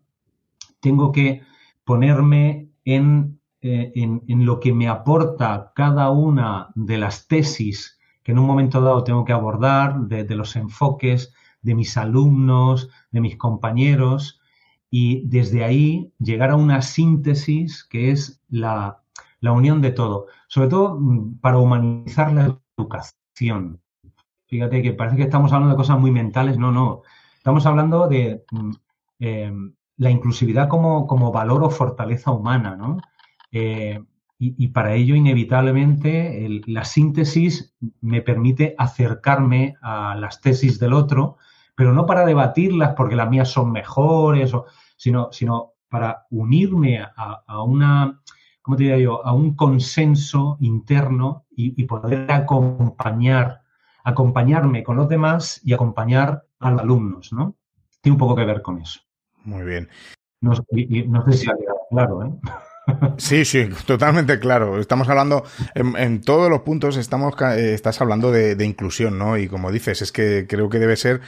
tengo que ponerme en, eh, en, en, lo que me aporta cada una de las tesis que en un momento dado tengo que abordar, de, los enfoques de mis alumnos, de mis compañeros, y desde ahí llegar a una síntesis que es la, unión de todo, sobre todo mm, para humanizar la educación. Fíjate que parece que estamos hablando de cosas muy mentales, no, no. Estamos hablando de mm, em, la inclusividad como, como, valor o fortaleza humana, ¿no? Eh, y, para ello, inevitablemente, la síntesis me permite acercarme a las tesis del otro, pero no para debatirlas porque las mías son mejores, sino, sino para unirme a, una, ¿cómo te yo?, a un consenso interno y, poder acompañar, acompañarme con los demás y acompañar a los alumnos, ¿no? Tiene un poco que ver con eso.
Muy bien.
No, no sé si ha quedado claro, ¿eh? *laughs*
Sí, sí, totalmente claro. Estamos hablando, en, todos los puntos estamos, eh, estás hablando de, inclusión, ¿no? Y como dices, es que creo que debe ser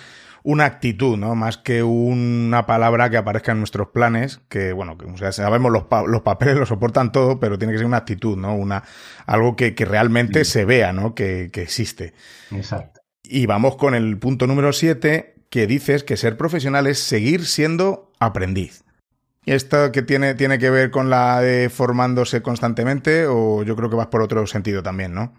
una actitud, ¿no? Más que una palabra que aparezca en nuestros planes, que bueno, que sabemos los, los papeles lo soportan todo, pero tiene que ser una actitud, ¿no? Una, algo que, realmente se vea, ¿no? Que, que existe.
Exacto.
Y vamos con el punto número siete, que dices que ser profesional es seguir siendo aprendiz. ¿Y esto que tiene, tiene que ver con la de formándose constantemente o yo creo que vas por otro sentido también, ¿no?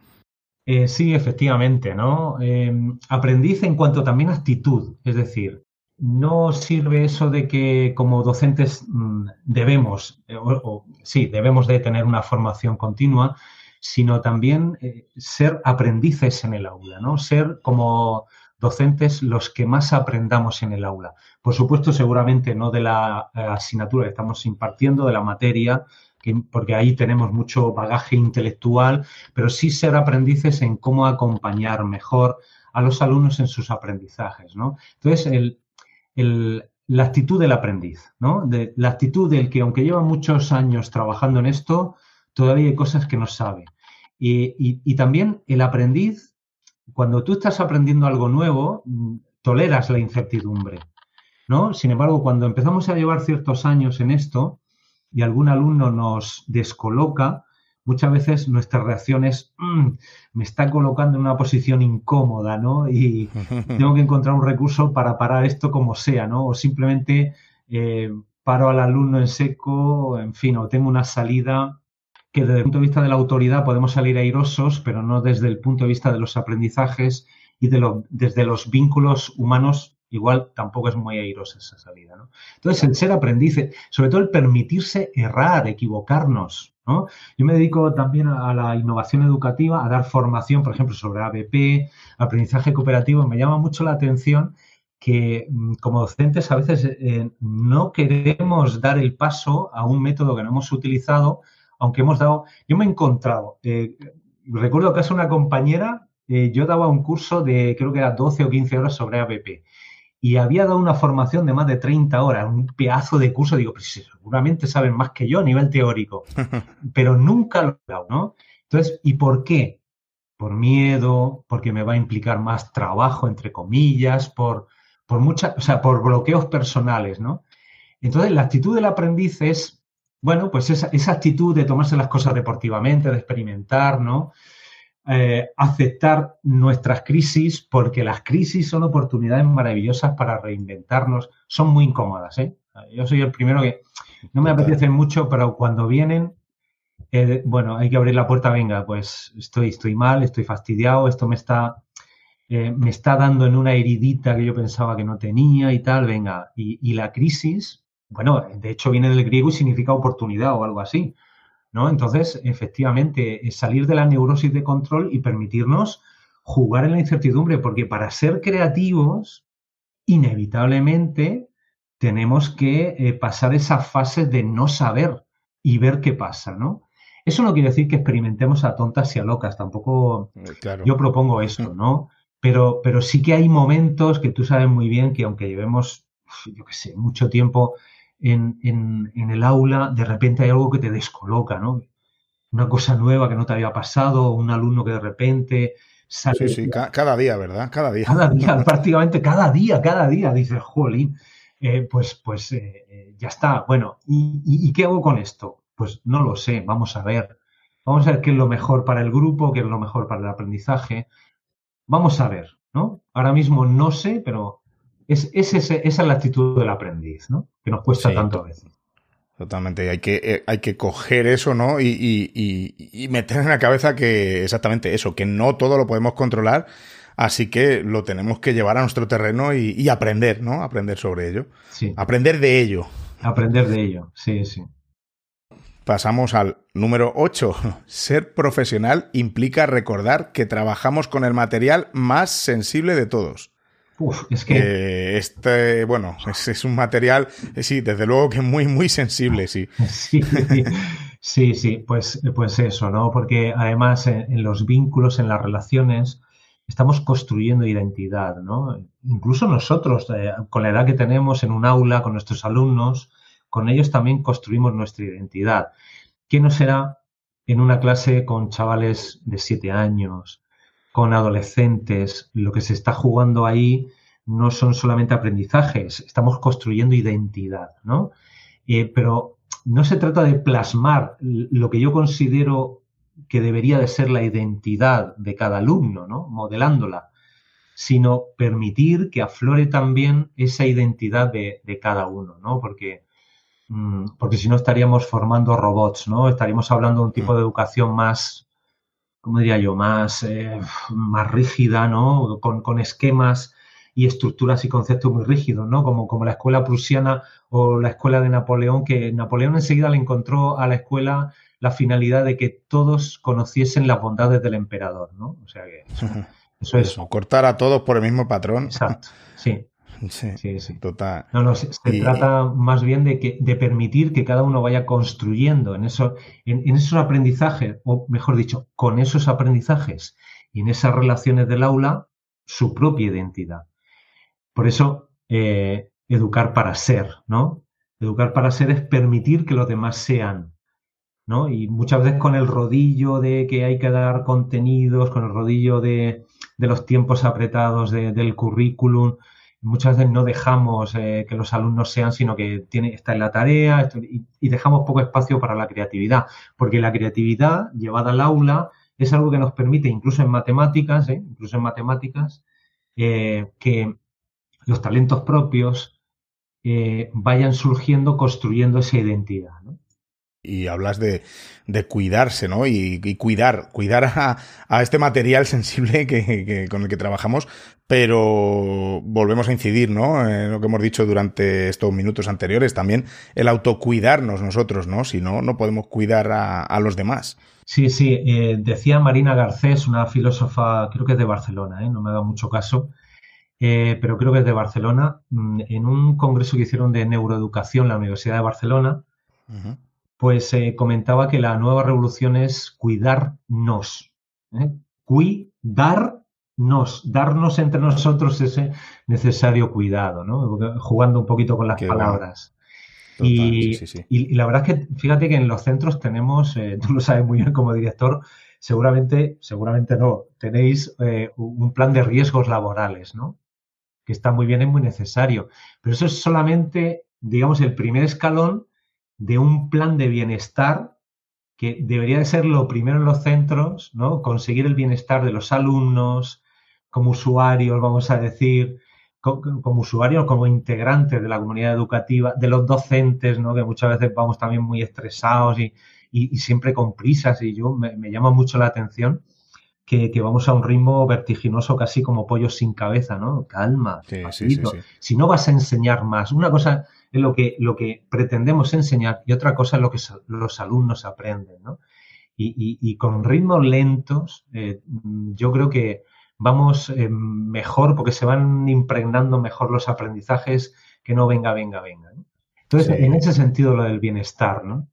Eh, sí, efectivamente, ¿no? Em, aprendiz en cuanto también a actitud, es decir, no sirve eso de que como docentes mm, debemos, eh, o, sí, debemos de tener una formación continua, sino también eh, ser aprendices en el aula, ¿no? Ser como docentes los que más aprendamos en el aula. Por supuesto, seguramente no de la eh, asignatura que estamos impartiendo, de la materia, porque ahí tenemos mucho bagaje intelectual, pero sí ser aprendices en cómo acompañar mejor a los alumnos en sus aprendizajes, ¿no? Entonces, la actitud del aprendiz, ¿no? La actitud del que, aunque lleva muchos años trabajando en esto, todavía hay cosas que no sabe. y también el aprendiz cuando tú estás aprendiendo algo nuevo, mm, toleras la incertidumbre, ¿no? Sin embargo, cuando empezamos a llevar ciertos años en esto y algún alumno nos descoloca, muchas veces nuestra reacción es, mm, me está colocando en una posición incómoda, ¿no? Y *laughs* tengo que encontrar un recurso para parar esto como sea, ¿no? O simplemente eh, paro al alumno en seco, en fin, o tengo una salida que desde el punto de vista de la autoridad podemos salir airosos, pero no desde el punto de vista de los aprendizajes y de lo, desde los vínculos humanos, igual tampoco es muy airosa esa salida. ¿no? Entonces, el ser aprendiz, sobre todo el permitirse errar, equivocarnos. ¿no? Yo me dedico también a la innovación educativa, a dar formación, por ejemplo, sobre ABP, aprendizaje cooperativo. Me llama mucho la atención que mm, como docentes a veces eh, no queremos dar el paso a un método que no hemos utilizado aunque hemos dado, yo me he encontrado, eh, recuerdo que hace una compañera, eh, yo daba un curso de creo que era 12 o 15 horas sobre ABP y había dado una formación de más de 30 horas, un pedazo de curso, digo, pues seguramente saben más que yo a nivel teórico, *laughs* pero nunca lo he dado, ¿no? Entonces, ¿y por qué? Por miedo, porque me va a implicar más trabajo, entre comillas, por, por muchas, o sea, por bloqueos personales, ¿no? Entonces, la actitud del aprendiz es bueno, pues esa, actitud de tomarse las cosas deportivamente, de experimentar, ¿no? Eh, aceptar nuestras crisis, porque las crisis son oportunidades maravillosas para reinventarnos, son muy incómodas, ¿eh? Yo soy el primero que no me apetece mucho, pero cuando vienen, eh, bueno, hay que abrir la puerta, venga, pues estoy, estoy mal, estoy fastidiado, esto me está, eh, me está dando en una heridita que yo pensaba que no tenía y tal, venga, y la crisis bueno, de hecho viene del griego y significa oportunidad o algo así. ¿no? Entonces, efectivamente, es salir de la neurosis de control y permitirnos jugar en la incertidumbre, porque para ser creativos, inevitablemente tenemos que eh, pasar esa fase de no saber y ver qué pasa, ¿no? Eso no quiere decir que experimentemos a tontas y a locas, tampoco eh, yo propongo eso, ¿no? Pero, pero sí que hay momentos que tú sabes muy bien que aunque llevemos, yo qué sé, mucho tiempo en, el aula, de repente hay algo que te descoloca, ¿no? Una cosa nueva que no te había pasado, un alumno que de repente
sale. Sí, sí, cada día, ¿verdad? Cada día.
Cada día, *laughs* prácticamente cada día, cada día, dices, jolín, eh, pues, pues eh, eh, ya está. Bueno, ¿y, qué hago con esto? Pues no lo sé, vamos a ver. Vamos a ver qué es lo mejor para el grupo, qué es lo mejor para el aprendizaje. Vamos a ver, ¿no? Ahora mismo no sé, pero es, esa es la actitud del aprendiz, ¿no? Que nos cuesta tanto a veces.
Totalmente, hay que, eh, hay que coger eso, ¿no? Y, y, meter en la cabeza que exactamente eso, que no todo lo podemos controlar, así que lo tenemos que llevar a nuestro terreno y, aprender, ¿no? Aprender sobre ello. Sí. Aprender de ello.
Aprender de ello, sí, sí.
Pasamos al número 8. *laughs* Ser profesional implica recordar que trabajamos con el material más sensible de todos
es que...
Eh, este, bueno, es, un material, eh, sí, desde luego que muy, muy sensible, sí. *laughs*
Sí, sí, pues, pues eso, ¿no? Porque además en, los vínculos, en las relaciones, estamos construyendo identidad, ¿no? Incluso nosotros, eh, con la edad que tenemos en un aula, con nuestros alumnos, con ellos también construimos nuestra identidad. ¿Qué no será en una clase con chavales de siete años, con adolescentes, lo que se está jugando ahí no son solamente aprendizajes, estamos construyendo identidad, ¿no? Eh, pero no se trata de plasmar lo que yo considero que debería de ser la identidad de cada alumno, ¿no? Modelándola, sino permitir que aflore también esa identidad de, cada uno, ¿no? Porque, mm, porque si no estaríamos formando robots, ¿no? Estaríamos hablando de un tipo de educación más ¿cómo diría yo?, más, eh, más rígida, ¿no? Con, esquemas y estructuras y conceptos muy rígidos, ¿no? Como, como la escuela prusiana o la escuela de Napoleón, que Napoleón enseguida le encontró a la escuela la finalidad de que todos conociesen las bondades del emperador, ¿no? O sea que *laughs*
eso, es... cortar a todos por el mismo patrón.
Exacto, sí.
Sí, sí, total.
No, no, se, trata más bien de, que, de permitir que cada uno vaya construyendo en, eso, en, esos aprendizajes, o mejor dicho, con esos aprendizajes y en esas relaciones del aula, su propia identidad. Por eso, eh, educar para ser, ¿no? Educar para ser es permitir que los demás sean, ¿no? Y muchas veces con el rodillo de que hay que dar contenidos, con el rodillo de, los tiempos apretados del currículum, muchas veces no dejamos eh, que los alumnos sean, sino que tiene, está en la tarea y, dejamos poco espacio para la creatividad, porque la creatividad llevada al aula es algo que nos permite, incluso en matemáticas, ¿eh? incluso en matemáticas, eh, que los talentos propios vayan surgiendo, construyendo esa identidad.
Y hablas de, de cuidarse, ¿no? Y, cuidar, cuidar a, a, este material *laughs* sensible que, con el que trabajamos, pero volvemos a incidir, ¿no? En lo que hemos dicho durante estos minutos anteriores, también el autocuidarnos nosotros, ¿no? Si no, no podemos cuidar a, a los demás.
Sí, sí, eh, decía Marina Garcés, una filósofa, creo que es de Barcelona, ¿eh? no me da mucho caso, eh, pero creo que es de Barcelona, mm, en un congreso que hicieron de neuroeducación en la Universidad de Barcelona, pues eh, comentaba que la nueva revolución es cuidarnos. ¿eh? Cuidarnos, darnos entre nosotros ese necesario cuidado, ¿no? Jugando un poquito con las palabras. y, la verdad es que fíjate que en los centros tenemos, eh, *laughs* tú lo sabes muy bien como director, seguramente, seguramente no, tenéis un plan de riesgos laborales, ¿no? Que está muy bien y muy necesario. Pero eso es solamente, digamos, el primer escalón de un plan de bienestar que debería de ser lo primero en los centros, ¿no? Conseguir el bienestar de los alumnos, como usuarios, vamos a decir, como, usuarios, como integrantes de la comunidad educativa, de los docentes, ¿no? Que muchas veces vamos también muy estresados y, siempre con prisas y yo me, llama mucho la atención que, vamos a un ritmo vertiginoso casi como pollos sin cabeza, ¿no? Calma, si no vas a enseñar más. Una cosa es lo que, lo que pretendemos enseñar y otra cosa es lo que los alumnos aprenden. ¿no? Y, con ritmos lentos, eh, yo creo que vamos eh, mejor porque se van impregnando mejor los aprendizajes que no venga, venga, venga. Entonces, en ese sentido, lo del bienestar, ¿no?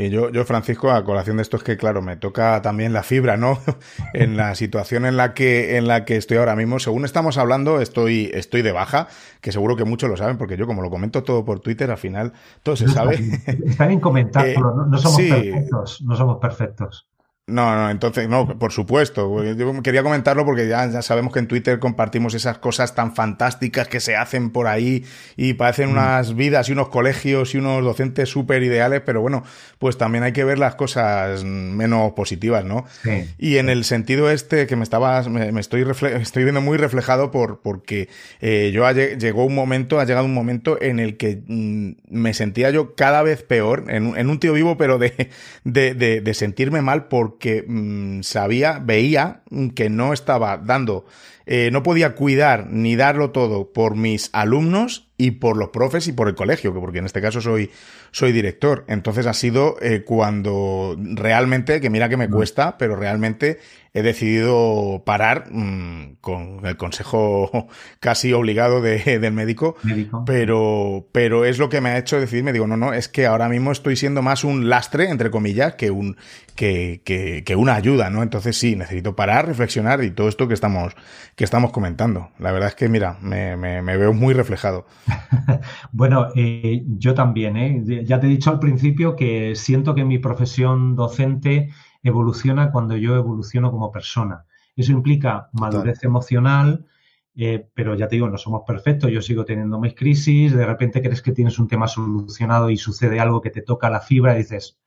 Y yo, yo, Francisco, a colación de esto es que, claro, me toca también la fibra, ¿no? *laughs* en la situación en la que, en la que estoy ahora mismo. Según estamos hablando, estoy, estoy de baja, que seguro que muchos lo saben, porque yo, como lo comento todo por Twitter, al final todo se sabe.
Está bien comentarlo, *laughs* eh, no, somos perfectos, no somos perfectos.
No, no, entonces, no, por supuesto. Yo quería comentarlo porque ya, ya, sabemos que en Twitter compartimos esas cosas tan fantásticas que se hacen por ahí y parecen mm. unas vidas y unos colegios y unos docentes súper ideales, pero bueno, pues también hay que ver las cosas menos positivas, ¿no? Y en el sentido este que me estabas, me, estoy, estoy viendo muy reflejado por, porque eh, yo llegó un momento, ha llegado un momento en el que mm, me sentía yo cada vez peor, en, en un tío vivo, pero de, de, de, de sentirme mal por que mm, sabía, veía que no estaba dando, eh, no podía cuidar ni darlo todo por mis alumnos y por los profes y por el colegio, porque en este caso soy, soy director. Entonces ha sido eh, cuando realmente, que mira que me cuesta, pero realmente he decidido parar mm, con el consejo *laughs* casi obligado de, del médico, Pero, pero es lo que me ha hecho decidirme, digo, no, no, es que ahora mismo estoy siendo más un lastre, entre comillas, que, un, que, que, que una ayuda, ¿no? Entonces sí, necesito parar, reflexionar y todo esto que estamos, que estamos comentando. La verdad es que, mira, me, me, me veo muy reflejado. *laughs*
bueno, eh, yo también, ¿eh? Ya te he dicho al principio que siento que mi profesión docente evoluciona cuando yo evoluciono como persona. Eso implica madurez emocional, eh, pero ya te digo, no somos perfectos, yo sigo teniendo mis crisis, de repente crees que tienes un tema solucionado y sucede algo que te toca la fibra y dices,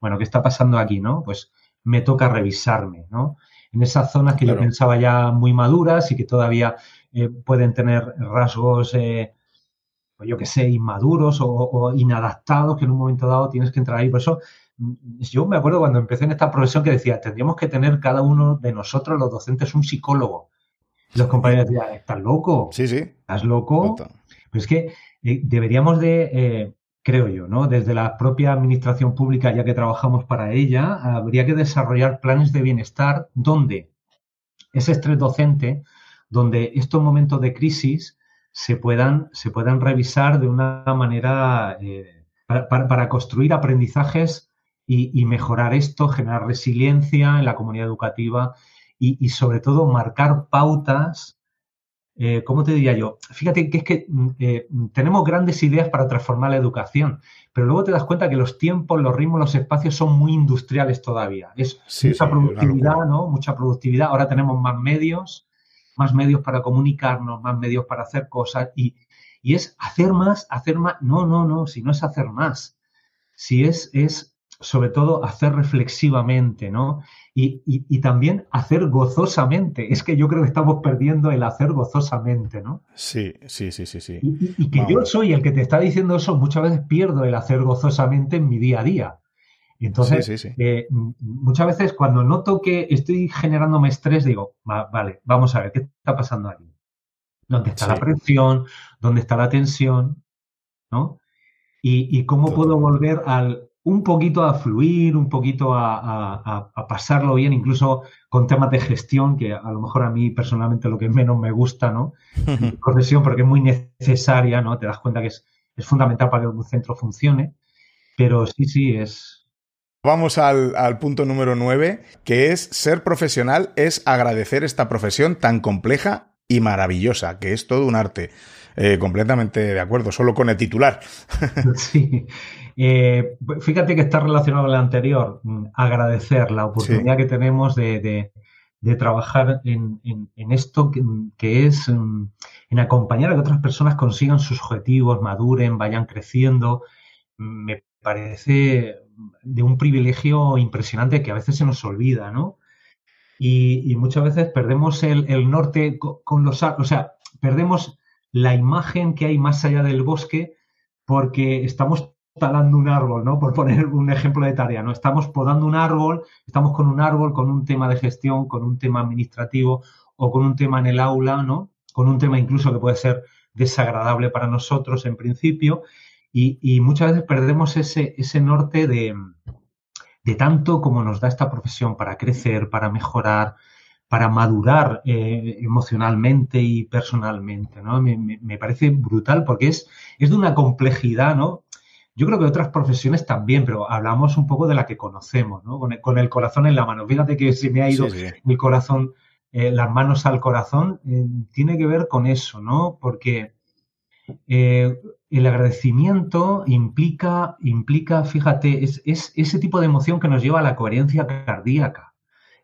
bueno, ¿qué está pasando aquí? ¿No? Pues me toca revisarme, ¿no? En esas zonas que yo pensaba ya muy maduras y que todavía eh, pueden tener rasgos, eh, pues yo que sé, inmaduros o, o, inadaptados, que en un momento dado tienes que entrar ahí. Por eso yo me acuerdo cuando empecé en esta profesión que decía, tendríamos que tener cada uno de nosotros, los docentes, un psicólogo. Los compañeros decían, ¿estás loco?
Sí, sí.
¿Estás loco? Pero es que eh, deberíamos de, eh, creo yo, ¿no? Desde la propia administración pública, ya que trabajamos para ella, habría que desarrollar planes de bienestar donde ese estrés docente, donde estos momentos de crisis se puedan, se puedan revisar de una manera eh, para, construir aprendizajes y, mejorar esto, generar resiliencia en la comunidad educativa y, sobre todo marcar pautas. Eh, ¿Cómo te diría yo? Fíjate que es que mm, eh, tenemos grandes ideas para transformar la educación, pero luego te das cuenta que los tiempos, los ritmos, los espacios son muy industriales todavía. Es mucha productividad, ¿no? Mucha productividad. Ahora tenemos más medios, más medios para comunicarnos, más medios para hacer cosas y, y es hacer más, hacer más. No, no, no, si no es hacer más. Si es, es sobre todo hacer reflexivamente, ¿no? Y, también hacer gozosamente. Es que yo creo que estamos perdiendo el hacer gozosamente, ¿no?
Sí, sí, sí, sí, sí.
Y, que yo soy el que te está diciendo eso, muchas veces pierdo el hacer gozosamente en mi día a día. Entonces, eh, muchas veces cuando noto que estoy generándome estrés, digo, vale, vamos a ver, ¿qué está pasando aquí? ¿Dónde está la presión? ¿Dónde está la tensión? ¿No? Y, cómo puedo volver al, un poquito a fluir, un poquito a, pasarlo bien, incluso con temas de gestión, que a lo mejor a mí personalmente lo que menos me gusta, ¿no? *laughs* profesión, porque es muy necesaria, ¿no? Te das cuenta que es, es fundamental para que un centro funcione, pero sí, sí, es,
Vamos al, al, punto número 9, que es ser profesional es agradecer esta profesión tan compleja y maravillosa, que es todo un arte. Eh, completamente de acuerdo, solo con el titular. *laughs*
sí. Eh, fíjate que está relacionado al anterior. Mm, agradecer la oportunidad que tenemos de, trabajar en, esto que, es mm, en acompañar a que otras personas consigan sus objetivos, maduren, vayan creciendo. Me parece de un privilegio impresionante que a veces se nos olvida, ¿no? Y, muchas veces perdemos el, norte con, los... O sea, perdemos la imagen que hay más allá del bosque porque estamos talando un árbol, ¿no? Por poner un ejemplo de tarea, ¿no? Estamos podando un árbol, estamos con un árbol, con un tema de gestión, con un tema administrativo o con un tema en el aula, ¿no? Con un tema incluso que puede ser desagradable para nosotros en principio y, muchas veces perdemos ese, ese norte de, de tanto como nos da esta profesión para crecer, para mejorar, para madurar eh, emocionalmente y personalmente, ¿no? Me, parece brutal porque es, es de una complejidad, ¿no? Yo creo que otras profesiones también, pero hablamos un poco de la que conocemos, ¿no? Con el, corazón en la mano. Fíjate que se me ha ido el corazón, eh, las manos al corazón, eh, tiene que ver con eso, ¿no? Porque el agradecimiento implica, implica fíjate, es, ese tipo de emoción que nos lleva a la coherencia cardíaca,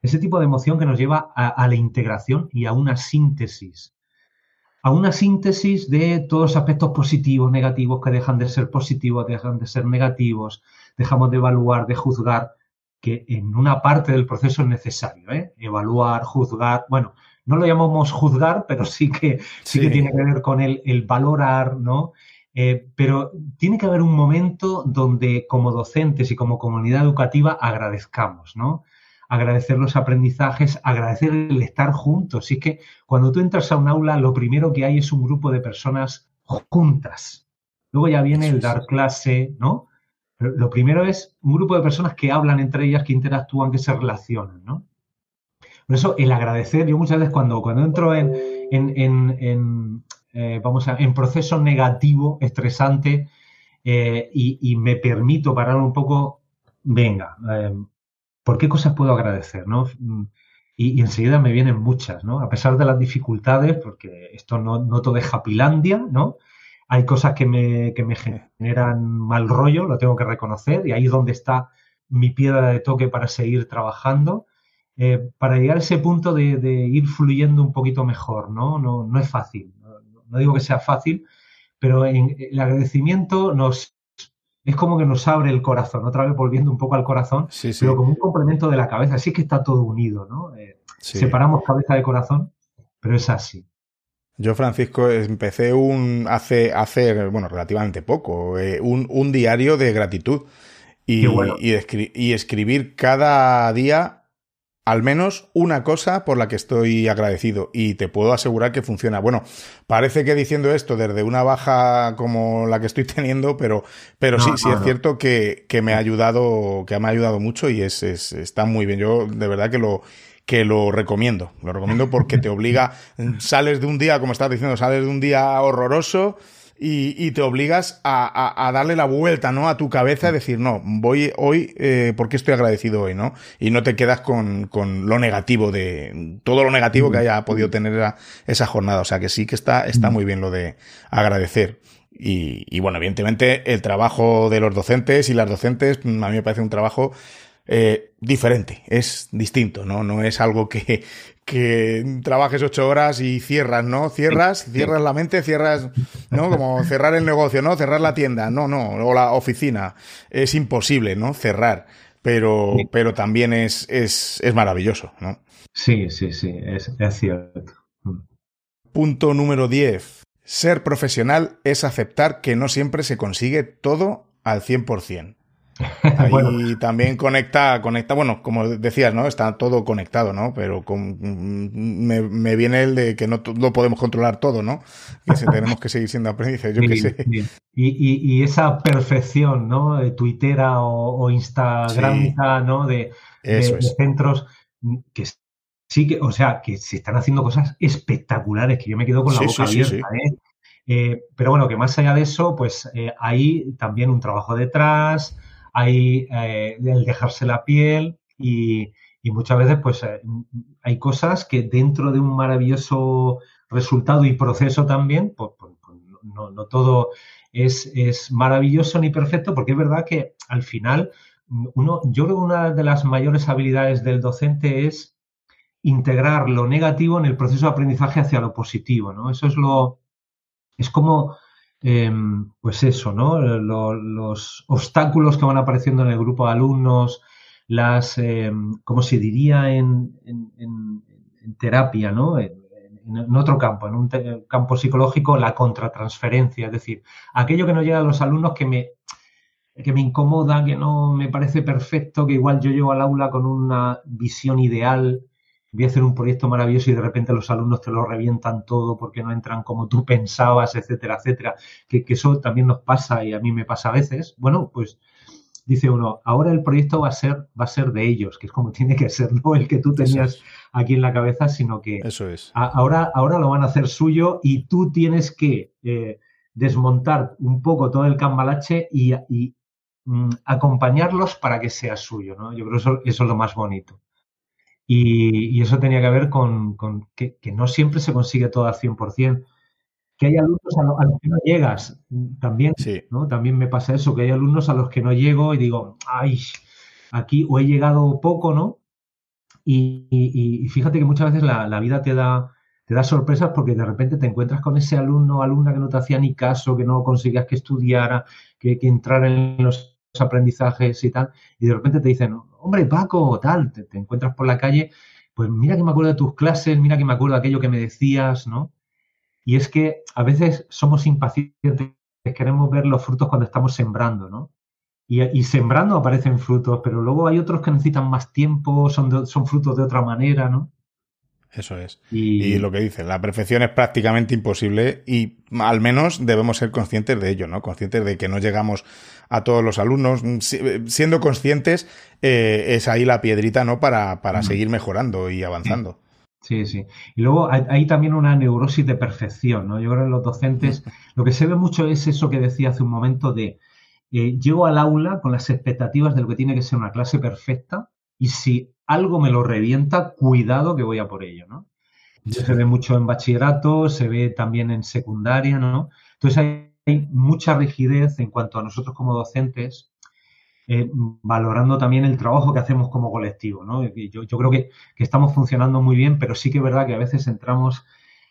ese tipo de emoción que nos lleva a, la integración y a una síntesis, a una síntesis de todos los aspectos positivos, negativos, que dejan de ser positivos, dejan de ser negativos, dejamos de evaluar, de juzgar, que en una parte del proceso es necesario, ¿eh? evaluar, juzgar, bueno, no lo llamamos juzgar, pero sí que, sí, que tiene que ver con el, el valorar, ¿no? Eh, pero tiene que haber un momento donde como docentes y como comunidad educativa agradezcamos, ¿no? Agradecer los aprendizajes, agradecer el estar juntos. Y es que cuando tú entras a un aula, lo primero que hay es un grupo de personas juntas. Luego ya viene el dar clase, ¿no? lo primero es un grupo de personas que hablan entre ellas, que interactúan, que se relacionan, ¿no? Por eso el agradecer, yo muchas veces cuando, cuando entro en, en eh, vamos a, en proceso negativo, estresante, eh, y, me permito parar un poco, venga, eh, ¿por qué cosas puedo agradecer? ¿no? Y, enseguida me vienen muchas, ¿no? A pesar de las dificultades, porque esto no, no todo es Japilandia, ¿no? Hay cosas que me, que me generan mal rollo, lo tengo que reconocer, y ahí es donde está mi piedra de toque para seguir trabajando. para llegar a ese punto de, de, ir fluyendo un poquito mejor, ¿no? No, no es fácil. No digo que sea fácil, pero en, el agradecimiento nos es como que nos abre el corazón, otra vez volviendo un poco al corazón, pero como un complemento de la cabeza. Así que está todo unido, ¿no? Eh, separamos cabeza de corazón, pero es así.
Yo, Francisco, empecé un hace, hace bueno, relativamente poco, eh, un, diario de gratitud y, y, y, escribir cada día al menos una cosa por la que estoy agradecido y te puedo asegurar que funciona. Bueno, parece que diciendo esto desde una baja como la que estoy *laughs* teniendo, pero, pero sí, sí es cierto que, que, me ha ayudado, que me ha ayudado mucho y es, es, está muy bien. Yo de verdad que lo, que lo recomiendo. Lo recomiendo porque te obliga, *laughs* sales de un día, como estás diciendo, sales de un día horroroso y, te obligas a, darle la vuelta, ¿no? A tu cabeza y decir, no, voy hoy eh, porque estoy agradecido hoy, ¿no? Y no te quedas con, lo negativo de todo lo negativo que haya podido tener esa jornada. O sea que sí que está, está muy bien lo de agradecer. Y, y bueno, evidentemente el trabajo de los docentes y las docentes, a mí me parece un trabajo eh, diferente, es distinto, ¿no? No es algo que, que trabajes ocho horas y cierras, ¿no? Cierras, cierras la mente, cierras, ¿no? Como cerrar el negocio, ¿no? Cerrar la tienda, no, no, o la oficina. Es imposible, ¿no? Cerrar. Pero, pero también es, es, es maravilloso, ¿no?
Sí, sí, sí, es, es cierto.
Punto número 10. Ser profesional es aceptar que no siempre se consigue todo al 100%. *laughs* Ahí también conecta, conecta, bueno, como decías, ¿no? Está todo conectado, ¿no? Pero con, me, viene el de que no lo podemos controlar todo, ¿no? Que tenemos que seguir siendo aprendices, yo qué sé.
Y, esa perfección, ¿no? De Twittera o, Instagram, ¿no? De, centros que sí que, o sea, que se están haciendo cosas espectaculares, que yo me quedo con la boca abierta, ¿eh? ¿eh? pero bueno, que más allá de eso, pues eh, hay también un trabajo detrás, hay eh, el dejarse la piel y, muchas veces pues eh, hay cosas que dentro de un maravilloso resultado y proceso también, pues, pues, pues no, no, todo es, es, maravilloso ni perfecto, porque es verdad que al final uno, yo creo que una de las mayores habilidades del docente es integrar lo negativo en el proceso de aprendizaje hacia lo positivo, ¿no? Eso es lo, es como Em, pues eso, ¿no? los obstáculos que van apareciendo en el grupo de alumnos, las, eh, ¿cómo se diría en, terapia, ¿no? En, otro campo, en un campo psicológico, la contratransferencia, es decir, aquello que no llega a los alumnos que me, que me incomoda, que no me parece perfecto, que igual yo llego al aula con una visión ideal voy a hacer un proyecto maravilloso y de repente los alumnos te lo revientan todo porque no entran como tú pensabas, etcétera, etcétera. Que, eso también nos pasa y a mí me pasa a veces. Bueno, pues dice uno, ahora el proyecto va a ser, va a ser de ellos, que es como *laughs* tiene que ser, no el que tú tenías aquí en la cabeza, sino que
eso es.
ahora, ahora lo van a hacer suyo y tú tienes que eh, desmontar un poco todo el cambalache y, mm, acompañarlos para que sea suyo, ¿no? Yo creo que eso, eso es lo más bonito. Y, eso tenía que ver con, que, no siempre se consigue todo al 100%. Que hay alumnos a, los que no llegas, también, ¿no? También me pasa eso, que hay alumnos a los que no llego y digo, ay, aquí o he llegado poco, ¿no? Y, fíjate que muchas veces la, vida te da, te da sorpresas porque de repente te encuentras con ese alumno o alumna que no te hacía ni caso, que no conseguías que estudiara, que, que entrara en los aprendizajes y tal, y de repente te dicen, hombre, Paco, tal, te, encuentras por la calle, pues mira que me acuerdo de tus clases, mira que me acuerdo de aquello que me decías, ¿no? Y es que a veces somos impacientes, queremos ver los frutos cuando estamos sembrando, ¿no? Y, sembrando aparecen frutos, pero luego hay otros que necesitan más tiempo, son, son frutos de otra manera, ¿no?
Eso es. Y... lo que dice, la perfección es prácticamente imposible y al menos debemos ser conscientes de ello, ¿no? Conscientes de que no llegamos a todos los alumnos. Siendo conscientes, eh, es ahí la piedrita, ¿no? Para, para seguir mejorando y avanzando.
Sí, sí. Y luego hay, también una neurosis de perfección, ¿no? Yo creo que los docentes, lo que se ve mucho es eso que decía hace un momento de, eh, llego al aula con las expectativas de lo que tiene que ser una clase perfecta y si algo me lo revienta, cuidado que voy a por ello, ¿no? Se ve mucho en bachillerato, se ve también en secundaria, ¿no? Entonces hay, mucha rigidez en cuanto a nosotros como docentes, eh, valorando también el trabajo que hacemos como colectivo, ¿no? Yo, yo creo que, estamos funcionando muy bien, pero sí que es verdad que a veces entramos,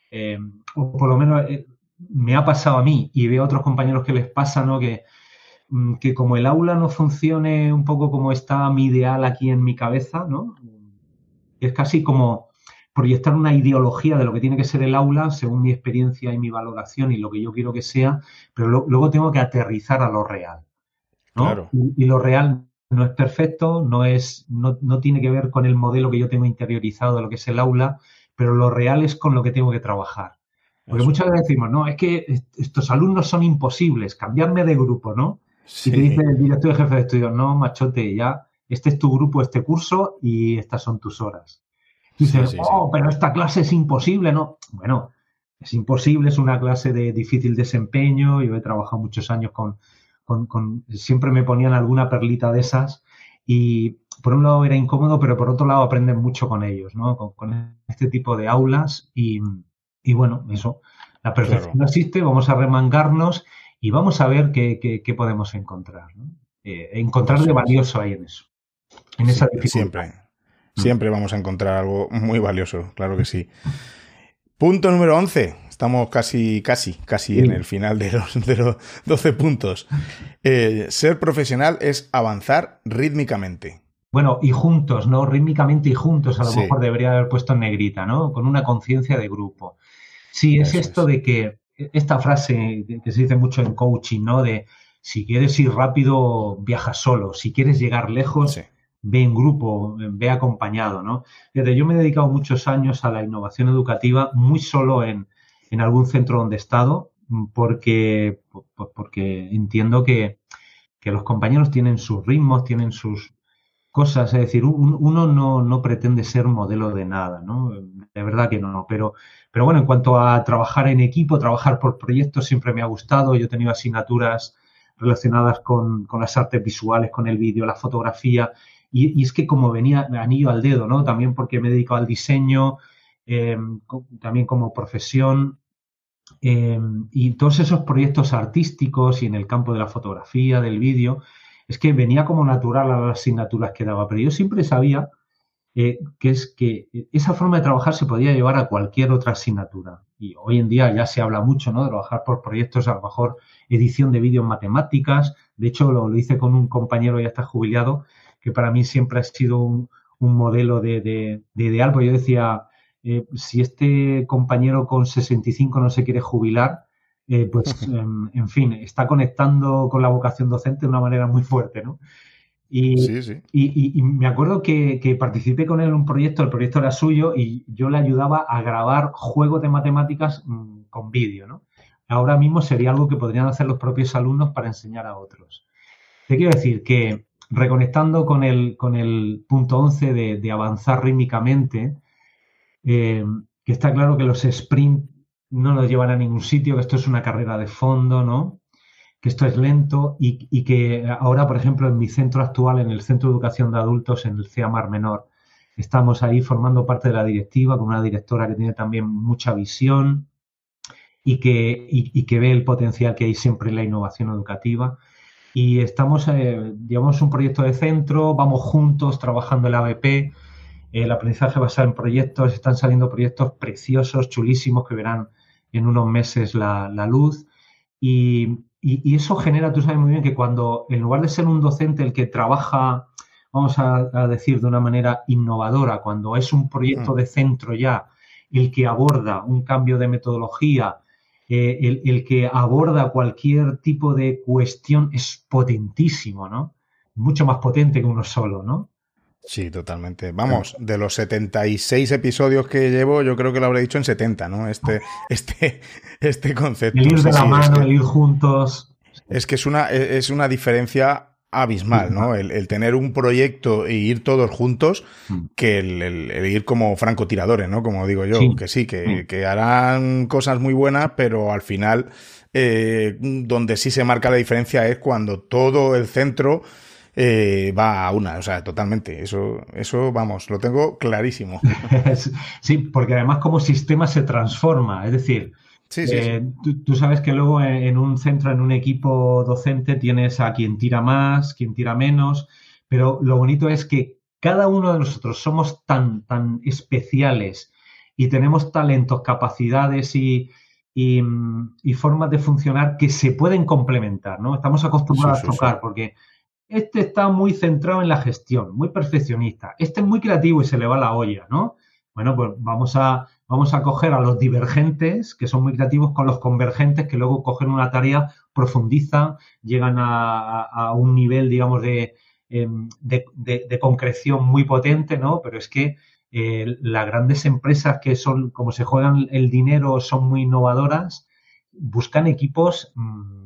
eh, o por lo menos eh, me ha pasado a mí y veo a otros compañeros que les pasa, ¿no? Que, que como el aula no funcione un poco como está mi ideal aquí en mi cabeza, ¿no? Es casi como proyectar una ideología de lo que tiene que ser el aula según mi experiencia y mi valoración y lo que yo quiero que sea, pero luego tengo que aterrizar a lo real. ¿no? Y, lo real no es perfecto, no, es, no, no tiene que ver con el modelo que yo tengo interiorizado de lo que es el aula, pero lo real es con lo que tengo que trabajar. Porque muchas veces decimos, no, es que estos alumnos son imposibles, cambiarme de grupo, ¿no? Y te dice el director de jefe de estudio, no, machote, ya, este es tu grupo, este curso y estas son tus horas. Dices, oh, pero esta clase es imposible, ¿no? Bueno, es imposible, es una clase de difícil desempeño, yo he trabajado muchos años con, con, siempre me ponían alguna perlita de esas y por un lado era incómodo, pero por otro lado aprenden mucho con ellos, ¿no? Con, este tipo de aulas y, y bueno, eso, la perfección no existe, vamos a remangarnos y vamos a ver qué, qué, podemos encontrar. ¿no? Eh, encontrar de valioso ahí en eso, en esa
Siempre, mm. siempre vamos a encontrar algo muy valioso, claro que sí. Punto número 11. Estamos casi, casi, casi en el final de los, de los 12 puntos. Eh, ser profesional es avanzar rítmicamente.
Bueno, y juntos, ¿no? Rítmicamente y juntos, a lo mejor debería haber puesto en negrita, ¿no? Con una conciencia de grupo. Sí, es esto de que esta frase que se dice mucho en coaching, ¿no? De si quieres ir rápido, viaja solo. Si quieres llegar lejos, ve en grupo, ve acompañado, ¿no? Desde yo me he dedicado muchos años a la innovación educativa, muy solo en, en algún centro donde he estado, porque, porque entiendo que, que los compañeros tienen sus ritmos, tienen sus, cosas, es decir, uno no, no, pretende ser modelo de nada, ¿no? De verdad que no, pero, pero bueno, en cuanto a trabajar en equipo, trabajar por proyectos, siempre me ha gustado. Yo he tenido asignaturas relacionadas con, con las artes visuales, con el vídeo, la fotografía, y, es que como venía anillo al dedo, ¿no? También porque me he dedicado al diseño, eh, también como profesión, eh, y todos esos proyectos artísticos y en el campo de la fotografía, del vídeo, es que venía como natural a las asignaturas que daba, pero yo siempre sabía eh, que es que esa forma de trabajar se podía llevar a cualquier otra asignatura. Y hoy en día ya se habla mucho, ¿no? De trabajar por proyectos, a lo mejor edición de vídeo en matemáticas. De hecho, lo, hice con un compañero ya está jubilado, que para mí siempre ha sido un, modelo de, ideal, porque yo decía, eh, si este compañero con 65 no se quiere jubilar, eh, pues, *laughs* em, en, fin, está conectando con la vocación docente de una manera muy fuerte, ¿no? Y, y, me acuerdo que, participé con él en un proyecto, el proyecto era suyo y yo le ayudaba a grabar juegos de matemáticas mm, con vídeo, ¿no? Ahora mismo sería algo que podrían hacer los propios alumnos para enseñar a otros. Te quiero decir que reconectando con el, con el punto 11 de, avanzar rítmicamente, eh, que está claro que los sprint no nos llevan a ningún sitio, que esto es una carrera de fondo, ¿no? Que esto es lento y, que ahora, por ejemplo, en mi centro actual, en el Centro de Educación de Adultos, en el CEAMAR Menor, estamos ahí formando parte de la directiva con una directora que tiene también mucha visión y que, y, que ve el potencial que hay siempre en la innovación educativa. Y estamos, eh, llevamos un proyecto de centro, vamos juntos trabajando el ABP, el aprendizaje basado en proyectos, están saliendo proyectos preciosos, chulísimos, que verán en unos meses la, luz. Y, eso genera, tú sabes muy bien que cuando, en lugar de ser un docente el que trabaja, vamos a, decir, de una manera innovadora, cuando es un proyecto mm. de centro ya, el que aborda un cambio de metodología, eh, el, el, que aborda cualquier tipo de cuestión es potentísimo, ¿no? Mucho más potente que uno solo, ¿no?
Sí, totalmente. Vamos, de los 76 episodios que llevo, yo creo que lo habré dicho en 70, ¿no? Este, *laughs* este, este concepto.
El ir de la mano, el ir juntos.
Es que es una, es una diferencia abismal, ¿no? El, tener un proyecto e ir todos juntos mm. que el, ir como francotiradores, ¿no? Como digo yo, que sí, que, mm. que, harán cosas muy buenas, pero al final, eh, donde sí se marca la diferencia es cuando todo el centro eh, va a una, o sea, totalmente. Eso, eso, vamos, lo tengo clarísimo. *laughs*
sí, porque además como sistema se transforma, es decir, eh, tú, sabes que luego en un centro, en un equipo docente, tienes a quien tira más, quien tira menos, pero lo bonito es que cada uno de nosotros somos tan, tan especiales y tenemos talentos, capacidades y, y, formas de funcionar que se pueden complementar, ¿no? Estamos acostumbrados a tocar porque este está muy centrado en la gestión, muy perfeccionista. Este es muy creativo y se le va la olla, ¿no? Bueno, pues vamos a, vamos a coger a los divergentes, que son muy creativos, con los convergentes, que luego cogen una tarea, profundizan, llegan a, un nivel, digamos, de, em, de, concreción muy potente, ¿no? Pero es que eh, las grandes empresas que son, como se juegan el dinero, son muy innovadoras, buscan equipos mm,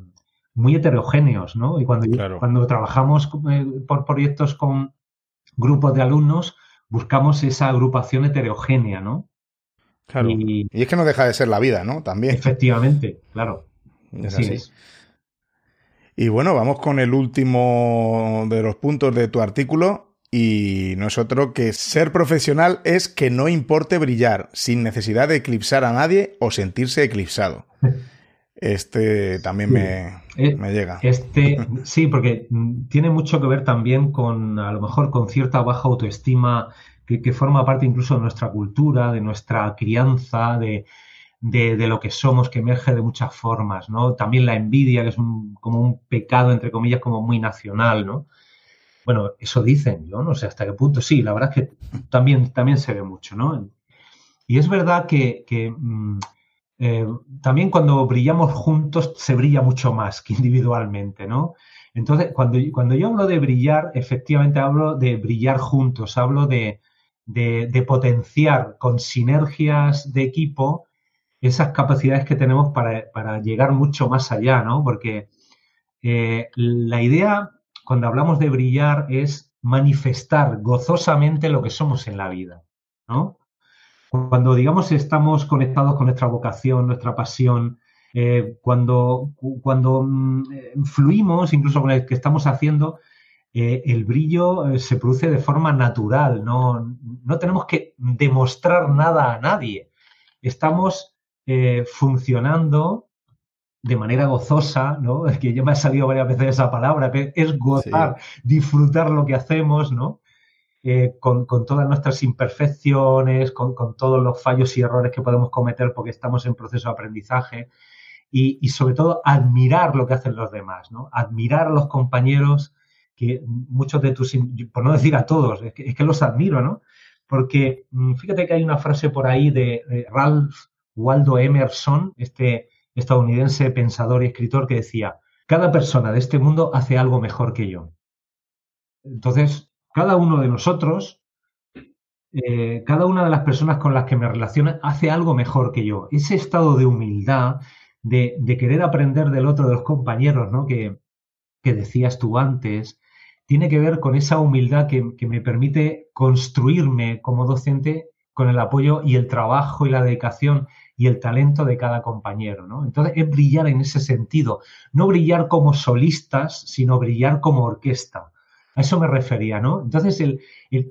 muy heterogéneos, ¿no? Y cuando, cuando trabajamos eh, por proyectos con grupos de alumnos, buscamos esa agrupación heterogénea, ¿no?
Claro. Y, es que no deja de ser la vida, ¿no? También.
Efectivamente, claro.
así. Y bueno, vamos con el último de los puntos de tu artículo. Y no es otro que ser profesional es que no importe brillar, sin necesidad de eclipsar a nadie o sentirse eclipsado. *laughs* Este también me, eh, me, llega.
Este, *laughs* sí, porque tiene mucho que ver también con, a lo mejor, con cierta baja autoestima que, forma parte incluso de nuestra cultura, de nuestra crianza, de, de, lo que somos, que emerge de muchas formas, ¿no? También la envidia, que es como un pecado, entre comillas, como muy nacional, ¿no? Bueno, eso dicen, yo no sé hasta qué punto. Sí, la verdad es que también, también se ve mucho, ¿no? Y es verdad que, mm, eh, también cuando brillamos juntos se brilla mucho más que *laughs* individualmente, ¿no? Entonces, cuando, cuando yo hablo de brillar, efectivamente hablo de brillar juntos, hablo de, de, potenciar con sinergias de equipo esas capacidades que tenemos para, llegar mucho más allá, ¿no? Porque eh, la idea, cuando hablamos de brillar, es manifestar gozosamente lo que somos en la vida, ¿no? Cuando, digamos, estamos conectados con nuestra vocación, nuestra pasión, eh, cuando, cuando mm, fluimos, incluso con el que estamos haciendo, eh, el brillo eh, se produce de forma natural, no, no, tenemos que demostrar nada a nadie. Estamos eh, funcionando de manera gozosa, ¿no? Es *laughs* que ya me ha salido varias veces esa palabra, que es gozar, disfrutar lo que hacemos, ¿no? Con, todas nuestras imperfecciones, con, todos los fallos y errores que podemos cometer porque estamos en proceso de aprendizaje y, sobre todo admirar lo que hacen los demás, ¿no? Admirar a los compañeros que muchos de tus, por no decir a todos, es que, los admiro, ¿no? Porque mm, fíjate que hay una frase por ahí de Ralph Waldo Emerson, este estadounidense pensador y escritor, que decía, cada persona de este mundo hace algo mejor que yo. Entonces, cada uno de nosotros, eh, cada una de las personas con las que me relaciono hace algo mejor que yo. Ese estado de humildad, de, querer aprender del otro, de los compañeros, ¿no? Que, que decías tú antes, tiene que ver con esa humildad que, me permite construirme como docente con el apoyo y el trabajo y la dedicación y el talento de cada compañero, ¿no? Entonces es brillar en ese sentido, no brillar como solistas, sino brillar como orquesta. A eso me refería, ¿no? Entonces el,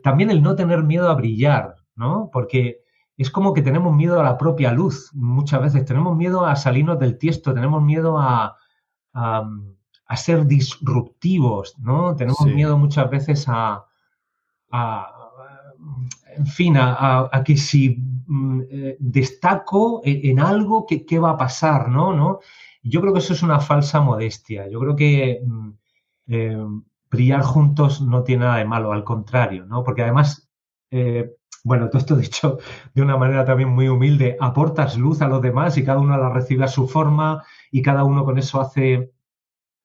también el no tener miedo a brillar, ¿no? Porque es como que tenemos miedo a la propia luz muchas veces, tenemos miedo a salirnos del tiesto, tenemos miedo a a ser disruptivos, ¿no? Tenemos miedo muchas veces a, en fin, a, que si mm, eh, destaco en, algo, ¿qué, va a pasar, no? ¿no? Yo creo que eso es una falsa modestia. Yo creo que mm, eh, brillar juntos no tiene nada de malo, al contrario, ¿no? Porque además, eh, bueno, todo esto *laughs* dicho de una manera también muy humilde, aportas luz a los demás y cada uno la recibe a su forma y cada uno con eso hace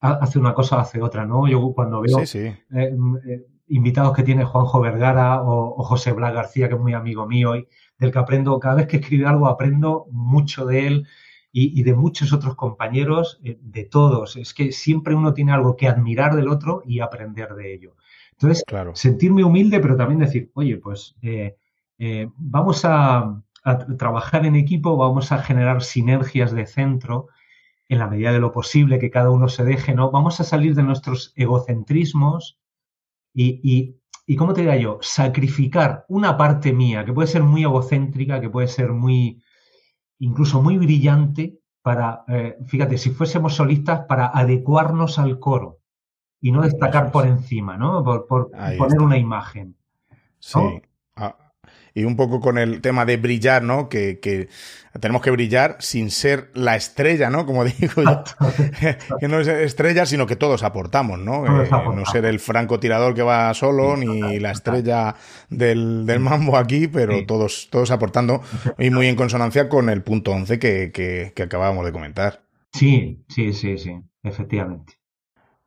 hace una cosa, hace otra, ¿no? Yo cuando veo eh, mm, eh, invitados que tiene Juanjo Vergara o, José Blas García, que es muy amigo mío y del que aprendo, cada vez que escribe algo aprendo mucho de él y, de muchos otros compañeros, eh, de todos. Es que siempre uno tiene algo que admirar del otro y aprender de ello. Entonces, claro. sentirme humilde, pero también decir, oye, pues vamos a trabajar en equipo, vamos a generar sinergias de centro en la medida de lo posible, que cada uno se deje, ¿no? Vamos a salir de nuestros egocentrismos y, y, y ¿cómo te diría yo? Sacrificar una parte mía, que puede ser muy egocéntrica, que puede ser muy, incluso muy brillante, para, eh, fíjate, si fuésemos solistas, para adecuarnos al coro y no destacar por encima, ¿no? Por, poner una imagen.
Sí y un poco con el tema de brillar, ¿no? Que, tenemos que brillar sin ser la estrella, ¿no? Como *laughs* digo yo, que no es estrella, sino que todos aportamos, ¿no? Eh, no ser el francotirador que va solo, ni la estrella del, mambo aquí, pero todos, todos aportando y muy en consonancia con el punto 11 que, que acabábamos de comentar.
Sí, sí, sí, sí, efectivamente.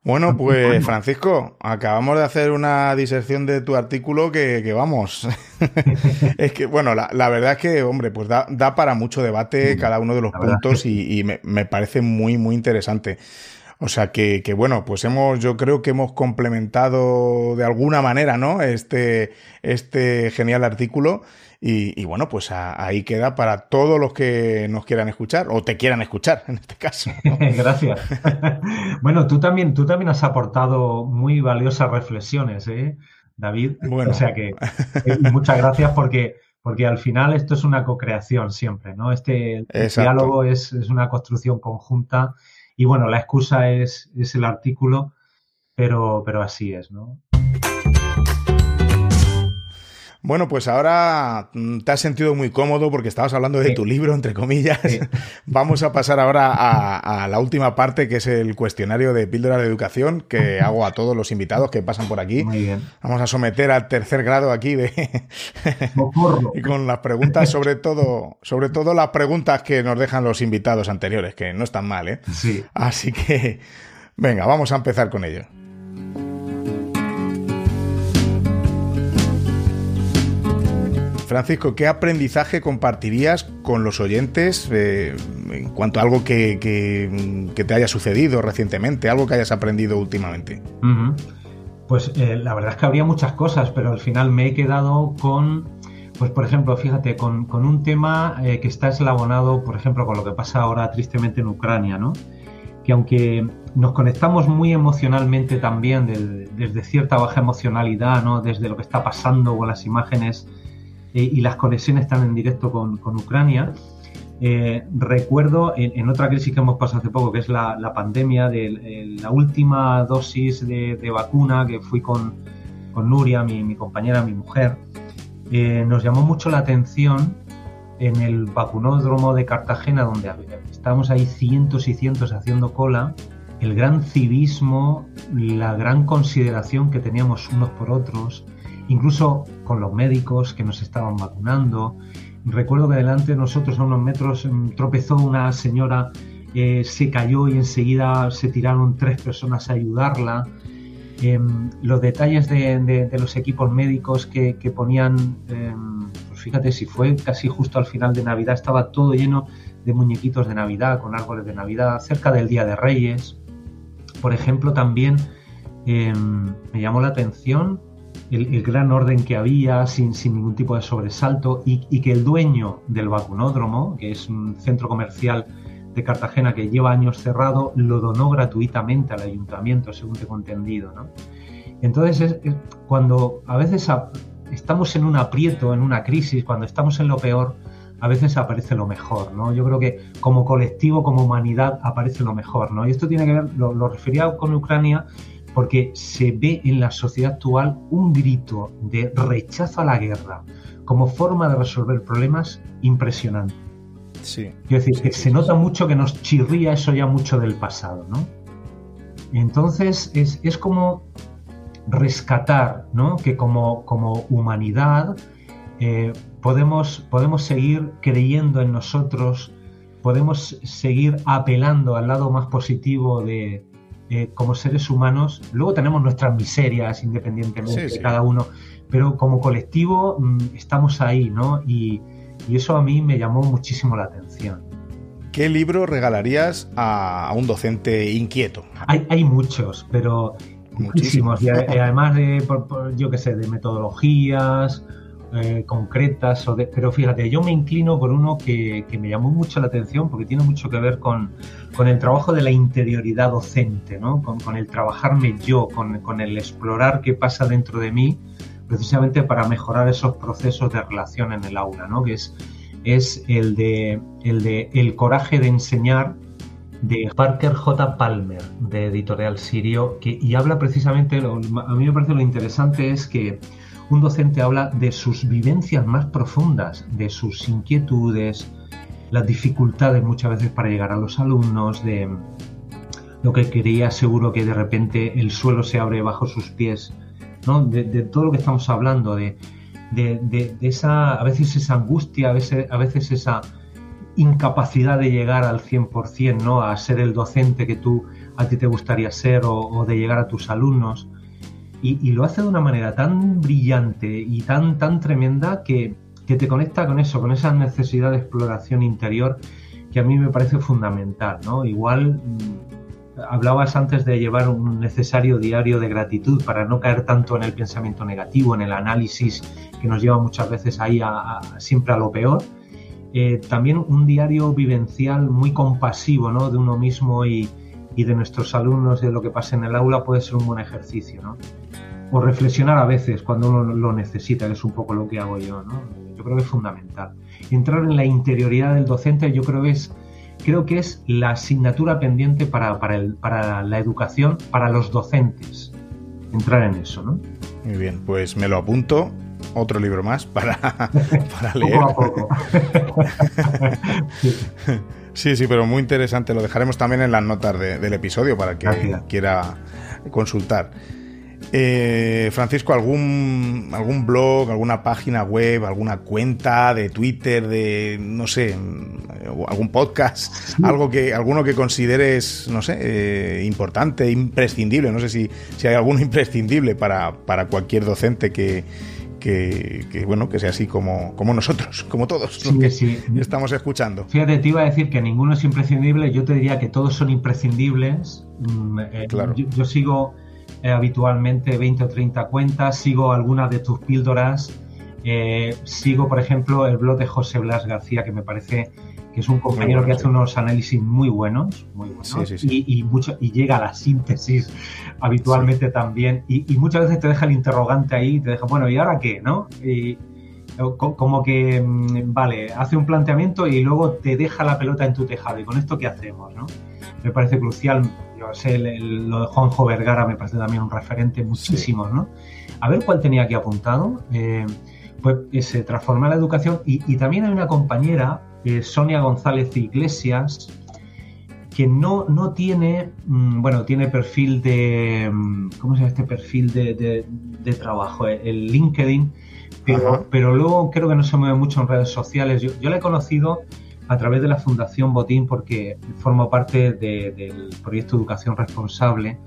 Bueno, *laughs* pues Francisco, acabamos de hacer una disección de tu artículo que, vamos. *laughs* es que, bueno, la, verdad es que, hombre, pues da, para mucho debate cada uno de los puntos y, me, parece muy, muy interesante. O sea que, que, bueno, pues hemos, yo creo que hemos complementado de alguna manera, ¿no? Este, este genial artículo. Y, bueno, pues ahí queda para todos los que nos quieran escuchar o te quieran escuchar en este caso. *laughs*
Gracias. *laughs* bueno, tú también, tú también has aportado muy valiosas reflexiones, ¿eh, David? Bueno. O sea que eh, muchas gracias porque, porque al final esto es una co-creación siempre, ¿no? Este diálogo es, es, una construcción conjunta y bueno, la excusa es, es el artículo, pero, pero así es, ¿no?
Bueno, pues ahora mm, te has sentido muy cómodo porque estabas hablando de tu libro, entre comillas. *laughs* Vamos a pasar ahora a, la última parte, que es el cuestionario de píldora de educación que hago a todos los invitados que pasan por aquí.
Muy bien.
Vamos a someter al tercer grado aquí de *laughs* y *laughs* con las preguntas, sobre todo, sobre todo las preguntas que nos dejan los invitados anteriores, que no están mal, ¿eh?
Sí.
Así que, venga, vamos a empezar con ello. Francisco, ¿qué aprendizaje compartirías con los oyentes eh, en cuanto a algo que, te haya sucedido recientemente, algo que hayas aprendido últimamente?
Pues eh, la verdad es que habría muchas cosas, pero al final me he quedado con, pues por ejemplo, fíjate, con, un tema eh, que está eslabonado, por ejemplo, con lo que pasa ahora tristemente en Ucrania, ¿no? Que aunque nos conectamos muy emocionalmente también desde cierta baja emocionalidad, ¿no? Desde lo que está pasando con las imágenes eh, y las conexiones están en directo con, Ucrania. Eh, recuerdo en, otra crisis que hemos pasado hace poco, que es la, pandemia, de, la última dosis de, vacuna que fui con, Nuria, mi, compañera, mi mujer, eh, nos llamó mucho la atención en el vacunódromo de Cartagena, donde estábamos ahí cientos y cientos haciendo cola, el gran civismo, la gran consideración que teníamos unos por otros, incluso con los médicos que nos estaban vacunando. Recuerdo que delante de nosotros a unos metros em, tropezó una señora, eh, se cayó y enseguida se tiraron tres personas a ayudarla. Em, los detalles de, los equipos médicos que, ponían, em, pues fíjate si fue casi justo al final de Navidad, estaba todo lleno de muñequitos de Navidad, con árboles de Navidad, cerca del Día de Reyes. Por ejemplo, también me llamó la atención el, gran orden que había sin, ningún tipo de sobresalto y, que el dueño del vacunódromo, que es un centro comercial de Cartagena que lleva años cerrado, lo donó gratuitamente al ayuntamiento, según tengo entendido. ¿no? Entonces, cuando a veces estamos en un aprieto, en una crisis, cuando estamos en lo peor, a veces aparece lo mejor, ¿no? Yo creo que como colectivo, como humanidad, aparece lo mejor, ¿no? Y esto tiene que ver, lo refería con Ucrania, porque se ve en la sociedad actual un grito de rechazo a la guerra como forma de resolver problemas impresionante.
Sí.
Quiero decir, que se nota mucho que nos chirría eso ya mucho del pasado, ¿no? Entonces es, como rescatar, ¿no? Que como, como humanidad eh, podemos, podemos seguir creyendo en nosotros, podemos seguir apelando al lado más positivo de, eh, como seres humanos, luego tenemos nuestras miserias independientemente de cada uno, pero como colectivo mm, estamos ahí, ¿no? Y, eso a mí me llamó muchísimo la atención.
¿Qué libro regalarías a, un docente inquieto?
Hay, muchos, pero muchísimos. Y, además de, yo qué sé, de metodologías, eh, concretas, o de, pero fíjate, yo me inclino por uno que, me llamó mucho la atención porque tiene mucho que ver con, el trabajo de la interioridad docente, ¿no? con, el trabajarme yo, con, el explorar qué pasa dentro de mí, precisamente para mejorar esos procesos de relación en el aula, ¿no? que es, es el, de, el de El coraje de enseñar de Parker J. Palmer, de Editorial Sirio, que, y habla precisamente, a mí me parece lo interesante es que un docente habla de sus vivencias más profundas, de sus inquietudes, las dificultades muchas veces para llegar a los alumnos, de lo que quería seguro que de repente el suelo se abre bajo sus pies, ¿no? de, todo lo que estamos hablando, de, de, esa, a veces esa angustia, a veces, a veces esa incapacidad de llegar al 100%, ¿no? a ser el docente que tú a ti te gustaría ser o, de llegar a tus alumnos. Y, lo hace de una manera tan brillante y tan, tan tremenda que, que te conecta con eso, con esa necesidad de exploración interior que a mí me parece fundamental, ¿no? Igual mm, hablabas antes de llevar un necesario diario de gratitud para no caer tanto en el pensamiento negativo, en el análisis que nos lleva muchas veces ahí a, siempre a lo peor. Eh, también un diario vivencial muy compasivo ¿no? de uno mismo y, y, de nuestros alumnos, de lo que pasa en el aula, puede ser un buen ejercicio. ¿no? O reflexionar a veces cuando uno lo necesita, que es un poco lo que hago yo. ¿no? Yo creo que es fundamental entrar en la interioridad del docente, yo creo que es, creo que es la asignatura pendiente para, para, la educación, para los docentes. Entrar en eso, ¿no?
Muy bien, pues me lo apunto otro libro más para, *laughs* para leer.
Poco a poco. *laughs*
sí, sí, pero muy interesante. Lo dejaremos también en las notas del episodio para que quiera consultar. Eh, Francisco, ¿algún, ¿algún blog, alguna página web, alguna cuenta de Twitter, de, no sé, algún podcast, algo que, alguno que consideres, no sé, eh, importante, imprescindible? No sé si, si hay alguno *laughs* imprescindible para, para cualquier docente que, que, bueno, que sea así como, como nosotros, como todos los que estamos escuchando.
Fíjate, te iba a decir que ninguno es imprescindible, yo te diría que todos son imprescindibles. Mm, eh, claro. yo, sigo eh, habitualmente 20 o 30 cuentas, sigo algunas de tus píldoras, eh, sigo, por ejemplo, el blog de José Blas García, que me parece que es un compañero que hace unos análisis muy buenos, muy buenos Y, mucho, y llega a la síntesis habitualmente también, y, muchas veces te deja el interrogante ahí, te deja, bueno, ¿y ahora qué? ¿no? Y, como que, mm, vale, hace un planteamiento y luego te deja la pelota en tu tejado, y con esto qué hacemos, ¿no? Me parece crucial sé, lo de Juanjo Vergara me parece también un referente muchísimo, ¿no? A ver cuál tenía aquí apuntado. Eh, pues eh, se transforma la educación y, también hay una compañera, eh, Sonia González Iglesias, que no, no tiene, mm, bueno, tiene perfil de, mm, ¿cómo se llama este perfil de, trabajo? El LinkedIn, pero, pero, luego creo que no se mueve mucho en redes sociales. Yo, yo la he conocido a través de la Fundación Botín porque formo parte del proyecto Educación Responsable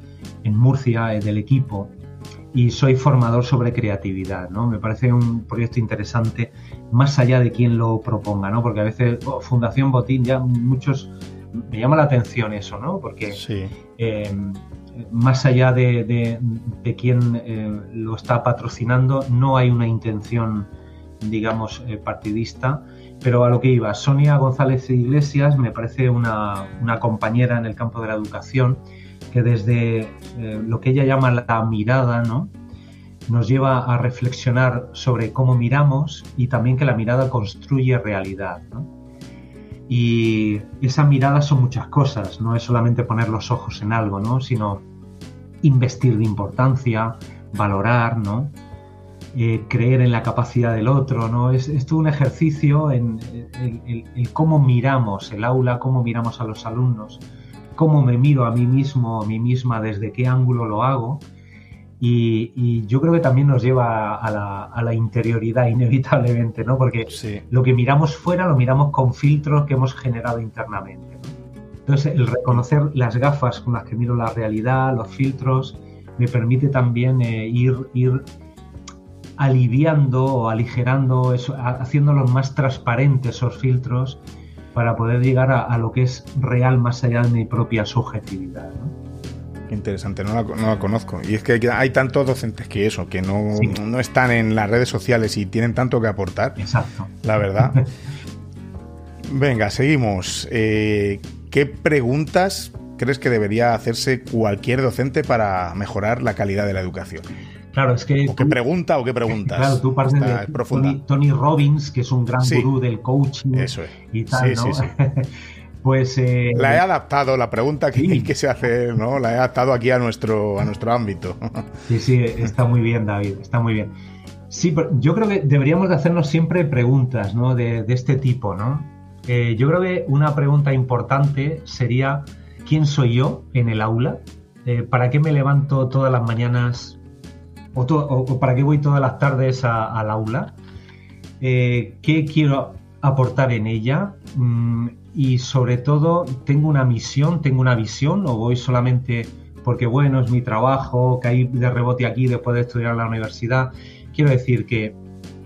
en Murcia, eh, del equipo, y soy formador sobre creatividad, ¿no? Me parece un proyecto interesante más allá de quien lo proponga, ¿no? Porque a veces oh, Fundación Botín ya muchos me llama la atención eso, ¿no? Porque eh, más allá de, de, quien eh, lo está patrocinando, no hay una intención, digamos, partidista pero a lo que iba, Sonia González Iglesias me parece una, compañera en el campo de la educación que desde eh, lo que ella llama la mirada, ¿no? nos lleva a reflexionar sobre cómo miramos y también que la mirada construye realidad. Y esa mirada son muchas cosas, no es solamente poner los ojos en algo, ¿no? sino investir de importancia, valorar, ¿no? Eh, creer en la capacidad del otro, ¿no? Es, es todo un ejercicio en, cómo miramos el aula, cómo miramos a los alumnos, cómo me miro a mí mismo, a mí misma, desde qué ángulo lo hago. Y, yo creo que también nos lleva a la, interioridad *laughs* inevitablemente, ¿no? Porque lo que miramos fuera lo miramos con filtros que hemos generado internamente. Entonces, el reconocer las gafas con las que miro la realidad, los filtros, me permite también eh, ir, ir aliviando o aligerando, eso, haciéndolos más transparentes esos filtros para poder llegar a, lo que es real más allá de mi propia subjetividad.
Qué interesante, no la, conozco. Y es que hay, tantos docentes que eso, que no, no, están en las redes sociales y tienen tanto que aportar.
Exacto.
La verdad. *laughs* Venga, seguimos. Eh, ¿Qué preguntas crees que debería hacerse cualquier docente para mejorar la calidad de la educación?
Claro, es que.
¿O qué pregunta o qué preguntas?
Claro, tú partes de Tony, Robbins, que es un gran gurú del coaching
Eso es.
y tal, ¿no? *laughs* pues. Eh,
la he adaptado, la pregunta que, que, se hace, ¿no? La he adaptado aquí a nuestro, a nuestro ámbito.
sí, sí, está muy bien, David, está muy bien. Sí, pero yo creo que deberíamos de hacernos siempre preguntas, ¿no? De, este tipo, ¿no? Eh, yo creo que una pregunta importante sería: ¿quién soy yo en el aula? Eh, ¿Para qué me levanto todas las mañanas o, para qué voy todas las tardes al aula, eh, qué quiero aportar en ella, mm, y sobre todo tengo una misión, tengo una visión o voy solamente porque bueno, es mi trabajo, caí de rebote aquí después de estudiar en la universidad. Quiero decir que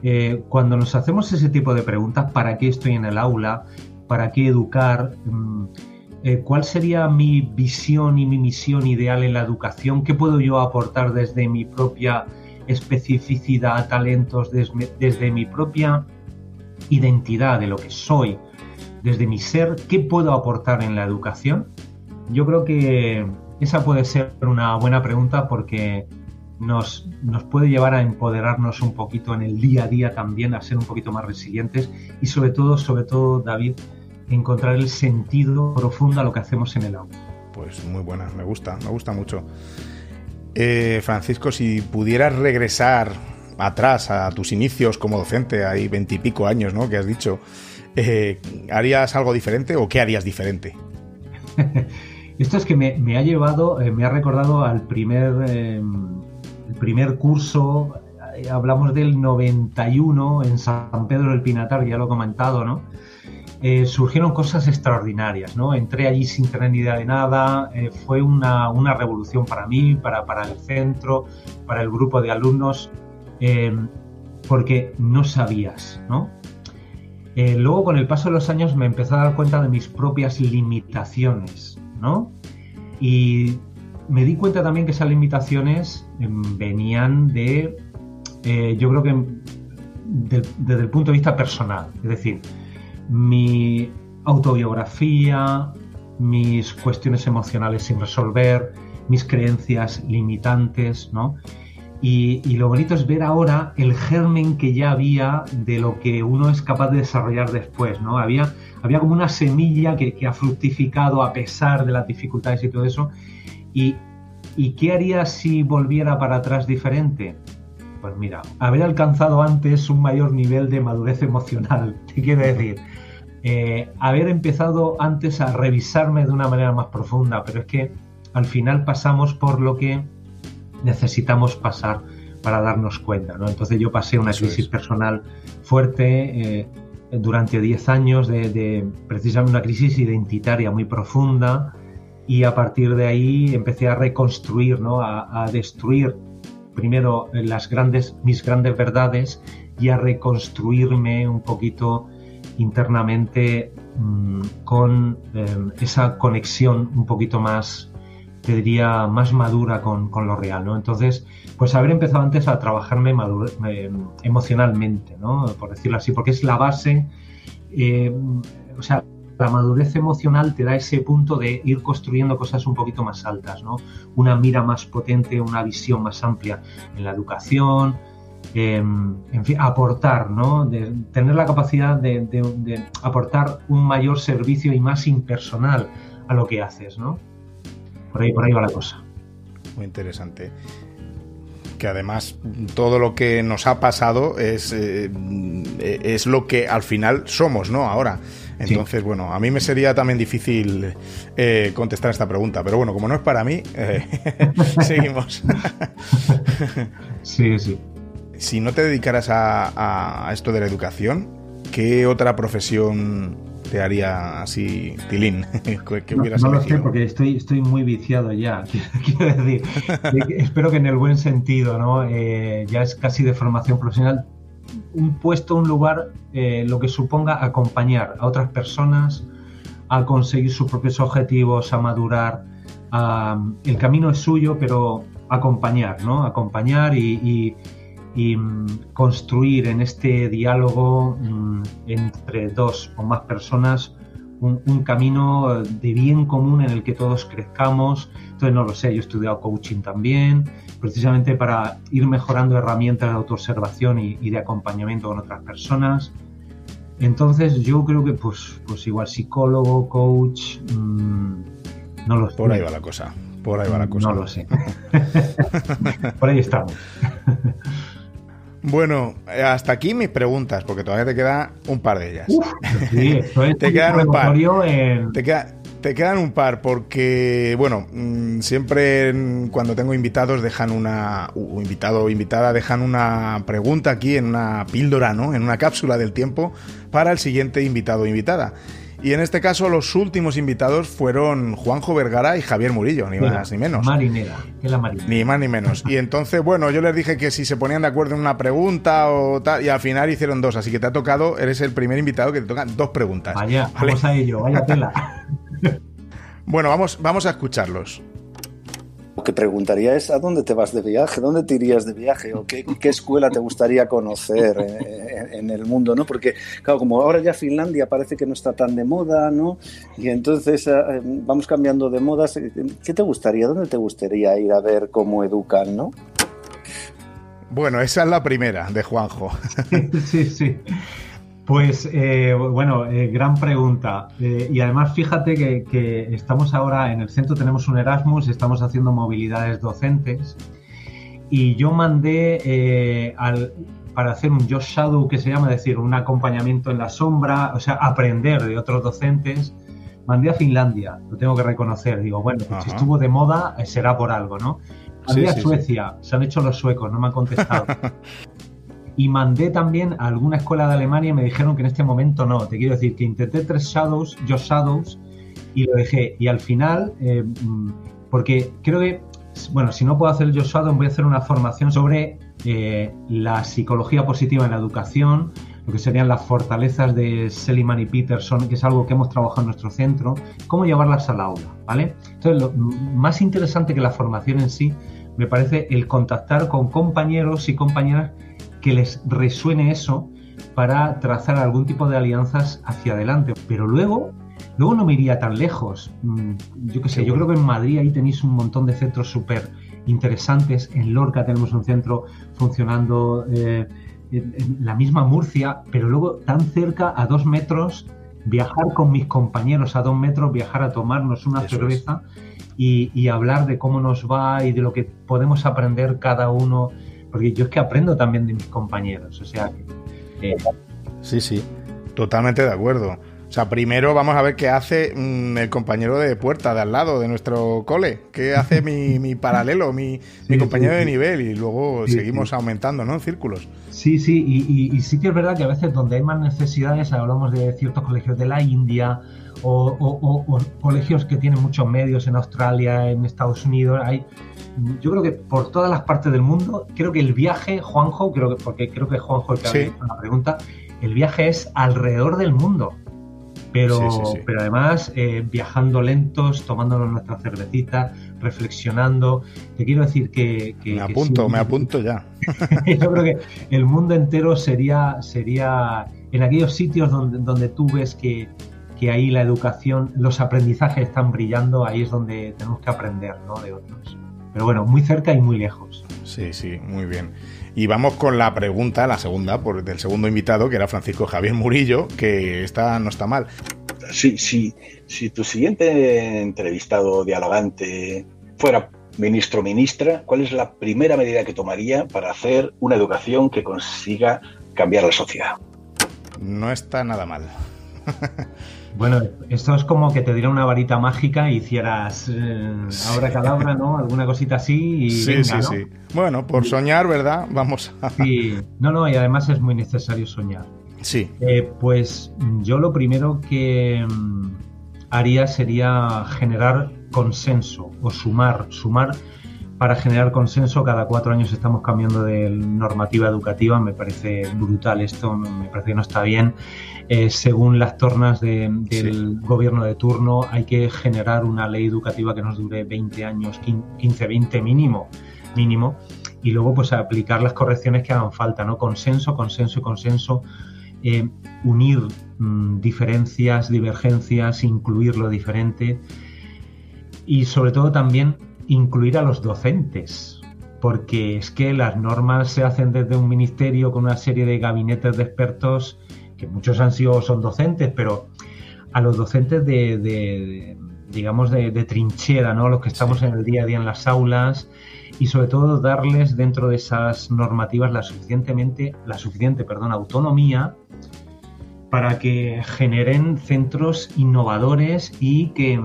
eh, cuando nos hacemos ese tipo de preguntas, ¿para qué estoy en el aula? ¿Para qué educar? Mm, eh, ¿Cuál sería mi visión y mi misión ideal en la educación? ¿Qué puedo yo aportar desde mi propia especificidad, talentos, desde, desde mi propia identidad de lo que soy, desde mi ser? ¿Qué puedo aportar en la educación? Yo creo que esa puede ser una buena pregunta porque nos, nos, puede llevar a empoderarnos un poquito en el día a día también, a ser un poquito más resilientes y sobre todo, sobre todo, David, encontrar el sentido profundo a lo que hacemos en el aula.
Pues muy buena, me gusta, me gusta mucho. Eh, Francisco, si pudieras regresar atrás a tus inicios como docente, hay veintipico años, ¿no? Que has dicho, eh, ¿harías algo diferente o qué harías diferente? *laughs*
Esto es que me, ha llevado, eh, me ha recordado al primer, em, el primer curso, hablamos del 91 en San Pedro del Pinatar, ya lo he comentado, ¿no? Eh, surgieron cosas extraordinarias, ¿no? Entré allí sin tener ni idea de nada, fue una, una, revolución para mí, para, para, el centro, para el grupo de alumnos, em, porque no sabías, ¿no? luego, con el paso de los años, me empecé a dar cuenta de mis propias limitaciones, ¿no? Y me di cuenta también que esas limitaciones em, venían de, eh, yo creo que desde el punto de vista personal, es decir, mi autobiografía, mis cuestiones emocionales sin resolver, mis creencias limitantes, ¿no? Y, lo bonito es ver ahora el germen que ya había de lo que uno es capaz de desarrollar después, ¿no? Había, había como una semilla que, ha fructificado a pesar de las dificultades y todo eso. Y, ¿Y qué haría si volviera para atrás diferente? Pues mira, haber alcanzado antes un mayor nivel de madurez emocional, *laughs* ¿qué quiero decir? Eh, haber empezado antes a revisarme de una manera más profunda, pero es que al final pasamos por lo que necesitamos pasar para darnos cuenta. ¿no? Entonces yo pasé una crisis personal fuerte eh, durante 10 años de, precisamente una crisis identitaria muy profunda y a partir de ahí empecé a reconstruir, ¿no? a, destruir primero las grandes, mis grandes verdades y a reconstruirme un poquito internamente mm, con eh, esa conexión un poquito más te diría, más madura con, lo real, ¿no? Entonces, pues haber empezado antes a trabajarme emocionalmente, ¿no? Por decirlo así, porque es la base, eh, o sea, la madurez emocional te da ese punto de ir construyendo cosas un poquito más altas, ¿no? Una mira más potente, una visión más amplia en la educación, em, en fin, aportar, ¿no? De tener la capacidad de, de, aportar un mayor servicio y más impersonal a lo que haces, ¿no? Por ahí, por ahí va la cosa.
Muy interesante. Que además todo lo que nos ha pasado es, eh, es lo que al final somos, ¿no? Ahora. Entonces, bueno, a mí me sería también difícil eh, contestar esta pregunta, pero bueno, como no es para mí, eh, *laughs* seguimos. *laughs*
sí, sí.
Si no te dedicaras a, a esto de la educación, ¿qué otra profesión te haría así tilín? *laughs*
no, lo sé porque estoy, estoy muy viciado ya, *laughs* quiero decir. espero que en el buen sentido, ¿no? Eh, ya es casi de formación profesional. Un puesto, un lugar, eh, lo que suponga acompañar a otras personas a conseguir sus propios objetivos, a madurar. el camino es suyo, pero acompañar, ¿no? Acompañar y y mm, construir en este diálogo mm, entre dos o más personas un, camino de bien común en el que todos crezcamos. Entonces, no lo sé, yo he estudiado coaching también, precisamente para ir mejorando herramientas de autoobservación y, de acompañamiento con otras personas. Entonces, yo creo que, pues, pues igual psicólogo, coach, mm, no lo sé.
Por ahí va la cosa. Por ahí va la cosa.
No lo sé. *laughs* Por ahí estamos. *laughs*
Bueno, eh, hasta aquí mis preguntas, porque todavía te queda un par de ellas.
sí, *laughs* te quedan un par.
Te, quedan un par, porque, bueno, mm, siempre cuando tengo invitados dejan una. invitado o invitada dejan una pregunta aquí en una píldora, ¿no? En una cápsula del tiempo para el siguiente invitado o invitada. Y en este caso los últimos invitados fueron Juanjo Vergara y Javier Murillo, ni más ni menos.
Marinera, que la marinera.
Ni más ni menos. Y entonces, bueno, yo les dije que si se ponían de acuerdo en una pregunta o tal, y al final hicieron dos, así que te ha tocado, eres el primer invitado que te tocan dos preguntas.
Vaya, vamos a ello, vaya tela. *laughs*
bueno, vamos, vamos a escucharlos.
Lo que preguntaría es, ¿a dónde te vas de viaje? ¿Dónde te irías de viaje? ¿O qué, escuela te gustaría conocer en, el mundo? ¿no? Porque, claro, como ahora ya Finlandia parece que no está tan de moda, ¿no? Y entonces eh, vamos cambiando de modas. ¿Qué te gustaría? ¿Dónde te gustaría ir a ver cómo educan, no?
Bueno, esa es la primera de Juanjo. *laughs*
sí, sí. Pues eh, bueno, eh, gran pregunta. Eh, y además fíjate que, estamos ahora en el centro, tenemos un Erasmus, estamos haciendo movilidades docentes. Y yo mandé al, para hacer un Josh Shadow, que se llama, es decir, un acompañamiento en la sombra, o sea, aprender de otros docentes. Mandé a Finlandia, lo tengo que reconocer. Digo, bueno, pues si estuvo de moda, será por algo, ¿no? Mandé a Suecia, se han hecho los suecos, no me han contestado. *laughs* y mandé también a alguna escuela de Alemania y me dijeron que en este momento no. Te quiero decir que intenté tres Shadows, yo Shadows, y lo dejé. Y al final, eh, mm, porque creo que, bueno, si no puedo hacer yo Shadows, voy a hacer una formación sobre eh, la psicología positiva en la educación, lo que serían las fortalezas de Seliman y Peterson, que es algo que hemos trabajado en nuestro centro, cómo llevarlas al aula, ¿vale? Entonces, lo más interesante que la formación en sí, me parece el contactar con compañeros y compañeras que les resuene eso para trazar algún tipo de alianzas hacia adelante. Pero luego, luego no me iría tan lejos. Mm, yo qué sé, yo creo que en Madrid ahí tenéis un montón de centros súper interesantes. En Lorca tenemos un centro funcionando, eh, en la misma Murcia, pero luego tan cerca, a dos metros, viajar con mis compañeros a dos metros, viajar a tomarnos una cerveza y, y hablar de cómo nos va y de lo que podemos aprender cada uno porque yo es que aprendo también de mis compañeros, o sea
que... sí, sí, totalmente de acuerdo. O sea, primero vamos a ver qué hace mm, el compañero de puerta de al lado de nuestro cole, qué hace mi, *laughs* paralelo, mi, compañero de nivel, y luego seguimos aumentando, ¿no? En círculos.
Sí, sí, y, sí que es verdad que a veces donde hay más necesidades, hablamos de ciertos colegios de la India o, o colegios que tienen muchos medios en Australia, en Estados Unidos, hay yo creo que por todas las partes del mundo, creo que el viaje, Juanjo, creo que, porque creo que Juanjo el que la pregunta, el viaje es alrededor del mundo. Pero, pero además eh, viajando lentos, tomándonos nuestra cervecita, reflexionando. Te quiero decir que.
me apunto, me apunto ya. *laughs*
yo creo que el mundo entero sería, sería en aquellos sitios donde, donde tú ves que, que ahí la educación, los aprendizajes están brillando, ahí es donde tenemos que aprender ¿no? de otros. Pero bueno, muy cerca y muy lejos.
Sí, sí, muy bien. Y vamos con la pregunta, la segunda, por, del segundo invitado, que era Francisco Javier Murillo, que está, no está mal.
Sí, sí. Si tu siguiente entrevistado dialogante fuera ministro o ministra, ¿cuál es la primera medida que tomaría para hacer una educación que consiga cambiar la sociedad?
No está nada mal. *laughs*
Bueno, esto es como que te diera una varita mágica y hicieras eh, ahora cadabra, ¿no? Alguna cosita así y sí, sí, sí.
Bueno, por soñar, ¿verdad? Vamos
a... Sí, no, no, y además es muy necesario soñar.
Sí.
Eh, pues yo lo primero que mm, haría sería generar consenso o sumar, sumar para generar consenso. Cada cuatro años estamos cambiando de normativa educativa, me parece brutal esto, me parece que no está bien. Eh, según las tornas del gobierno de turno, hay que generar una ley educativa que nos dure 20 años, 15, 20 mínimo, mínimo, y luego pues aplicar las correcciones que hagan falta, ¿no? Consenso, consenso y consenso. Eh, unir mm, diferencias, divergencias, incluir lo diferente y sobre todo también incluir a los docentes, porque es que las normas se hacen desde un ministerio con una serie de gabinetes de expertos, que muchos han sido, son docentes, pero a los docentes de, digamos, de, trinchera, ¿no? Los que estamos en el día a día en las aulas y sobre todo darles dentro de esas normativas la suficientemente, la suficiente, perdón, autonomía para que generen centros innovadores y que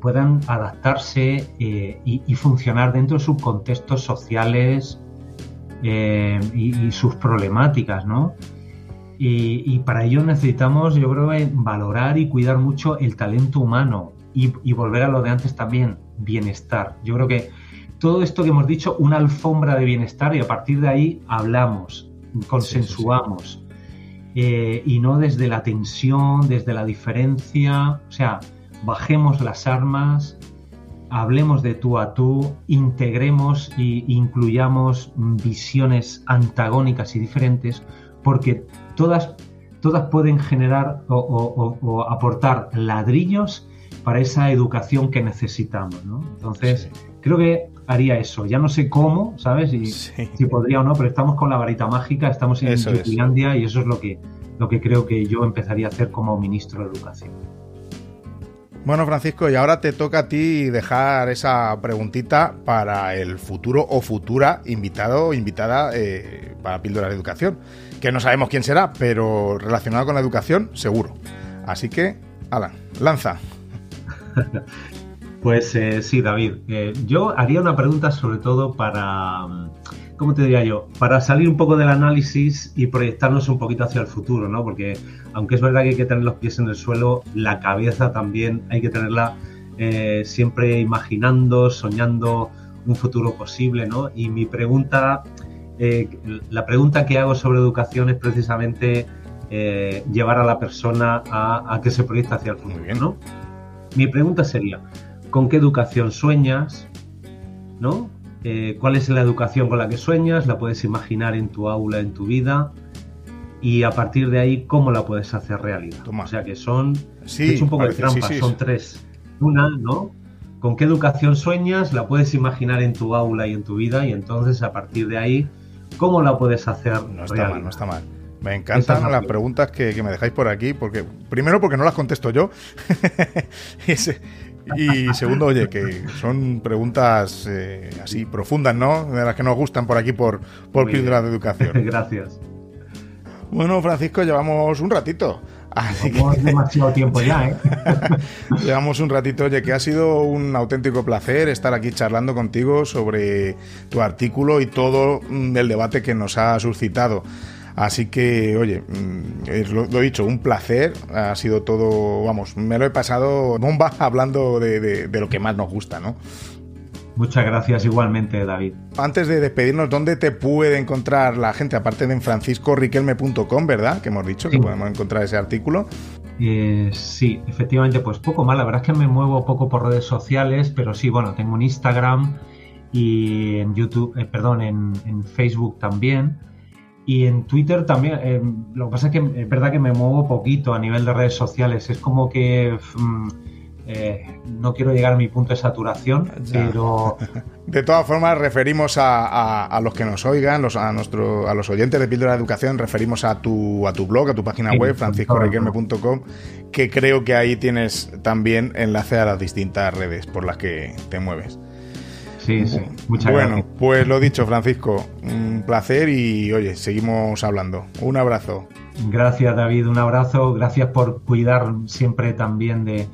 puedan adaptarse eh, y, funcionar dentro de sus contextos sociales eh, y, sus problemáticas, ¿no? Y, para ello necesitamos, yo creo, valorar y cuidar mucho el talento humano y, y volver a lo de antes también, bienestar. Yo creo que todo esto que hemos dicho, una alfombra de bienestar y a partir de ahí hablamos, consensuamos. Eh, y no desde la tensión, desde la diferencia, o sea, bajemos las armas, hablemos de tú a tú, integremos e incluyamos visiones antagónicas y diferentes, porque todas, todas pueden generar o, aportar ladrillos para esa educación que necesitamos. ¿no? Entonces, creo que haría eso. Ya no sé cómo, ¿sabes? Y, Si podría o no, pero estamos con la varita mágica, estamos en Finlandia y eso es lo que, lo que creo que yo empezaría a hacer como ministro de Educación.
Bueno, Francisco, y ahora te toca a ti dejar esa preguntita para el futuro o futura invitado o invitada eh, para Píldora de Educación, que no sabemos quién será, pero relacionado con la educación, seguro. Así que, Alan, lanza. *laughs*
Pues eh, sí, David. Eh, yo haría una pregunta sobre todo para, ¿cómo te diría yo? Para salir un poco del análisis y proyectarnos un poquito hacia el futuro, ¿no? Porque aunque es verdad que hay que tener los pies en el suelo, la cabeza también hay que tenerla eh, siempre imaginando, soñando un futuro posible, ¿no? Y mi pregunta, la pregunta que hago sobre educación es precisamente llevar a la persona a, a, que se proyecte hacia el futuro, ¿no? Mi pregunta sería, con qué educación sueñas, ¿no? Eh, ¿Cuál es la educación con la que sueñas? ¿La puedes imaginar en tu aula, en tu vida? Y a partir de ahí, ¿cómo la puedes hacer realidad? O sea que son,
sí,
un poco de trampa, son tres. Una, ¿no? ¿Con qué educación sueñas? La puedes imaginar en tu aula y en tu vida y entonces a partir de ahí, ¿cómo la puedes hacer
No está mal, no está mal. Me encantan las preguntas que, que, me dejáis por aquí, porque primero porque no las contesto yo, *laughs* Y segundo, oye, que son preguntas eh, así profundas, ¿no? De las que nos gustan por aquí por, por Píldora de Educación. *laughs*
Gracias.
Bueno, Francisco, llevamos un ratito.
Así que... demasiado tiempo ya, ¿eh? *laughs*
Llevamos un ratito, oye, que ha sido un auténtico placer estar aquí charlando contigo sobre tu artículo y todo mm, el debate que nos ha suscitado. Así que, oye, mm, lo, he dicho, un placer. Ha sido todo, vamos, me lo he pasado bomba hablando de, lo que más nos gusta, ¿no?
Muchas gracias igualmente, David.
Antes de despedirnos, ¿dónde te puede encontrar la gente? Aparte de en franciscoriquelme.com, ¿verdad? Que hemos dicho que podemos encontrar ese artículo.
Eh, sí, efectivamente, pues poco más. La verdad es que me muevo poco por redes sociales, pero sí, bueno, tengo un Instagram y en YouTube, eh, perdón, en Facebook también. Y en Twitter también, eh, lo que pasa es que es verdad que me muevo poquito a nivel de redes sociales. Es como que mm, eh, no quiero llegar a mi punto de saturación, pero... *laughs*
De todas formas, referimos a, los que nos oigan, los, a, nuestro, a los oyentes de Píldora de Educación, referimos a tu, a tu blog, a tu página web, franciscorequerme.com, que creo que ahí tienes también enlace a las distintas redes por las que te mueves.
Sí, sí. Muchas bueno,
pues lo dicho, Francisco, un placer y oye, seguimos hablando. Un abrazo.
Gracias, David, un abrazo. Gracias por cuidar siempre también de,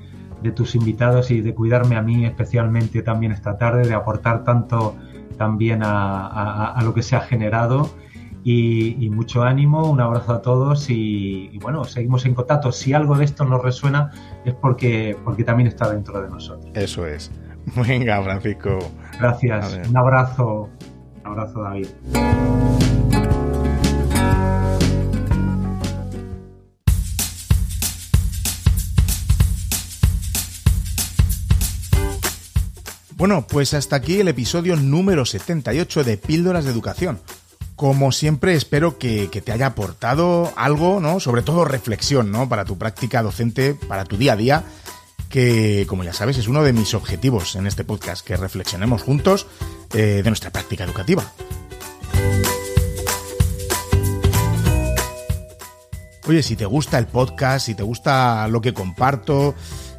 tus invitados y de cuidarme a mí especialmente también esta tarde, de aportar tanto también a, lo que se ha generado. Y, mucho ánimo, un abrazo a todos y, y, bueno, seguimos en contacto. Si algo de esto nos resuena es porque, porque también está dentro de nosotros.
Eso es. Venga, Francisco.
Gracias. Un abrazo. Un abrazo, David.
Bueno, pues hasta aquí el episodio número 78 de Píldoras de Educación. Como siempre, espero que, te haya aportado algo, ¿no? Sobre todo reflexión, ¿no? Para tu práctica docente, para tu día a día que, como ya sabes, es uno de mis objetivos en este podcast, que reflexionemos juntos eh, de nuestra práctica educativa. Oye, si te gusta el podcast, si te gusta lo que comparto,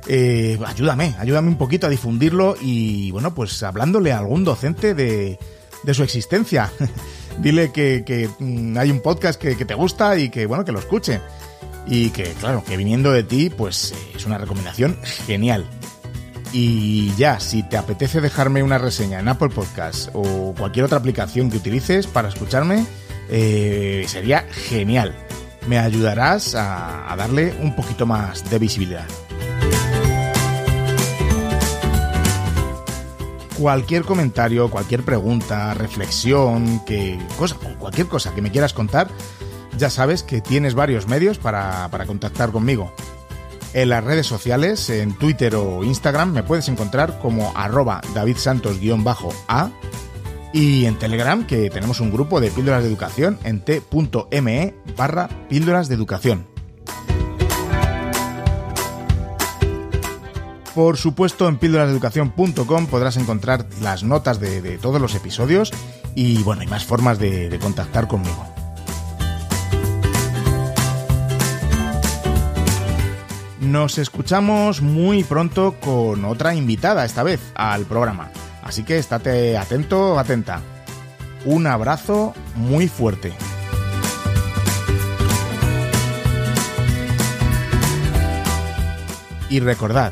eh, ayúdame, ayúdame un poquito a difundirlo y, bueno, pues hablándole a algún docente de, su existencia. *laughs* Dile que, mm, hay un podcast que, te gusta y que, bueno, que lo escuche y que, claro, que viniendo de ti, pues es una recomendación genial. Y ya, si te apetece dejarme una reseña en Apple Podcasts o cualquier otra aplicación que utilices para escucharme, eh, sería genial. me ayudarás a, darle un poquito más de visibilidad. Cualquier comentario, cualquier pregunta, reflexión, que cosa, cualquier cosa que me quieras contar, ya sabes que tienes varios medios para, para contactar conmigo. En las redes sociales, en Twitter o Instagram, me puedes encontrar como arroba davidsantos-a y en Telegram, que tenemos un grupo de píldoras de educación en t.me barra píldoras de educación. Por supuesto, en píldorasdeeducación.com podrás encontrar las notas de, todos los episodios y bueno, hay más formas de contactar conmigo. Nos escuchamos muy pronto con otra invitada, esta vez, al programa. Así que estate atento, atenta. Un abrazo muy fuerte. Y recordad,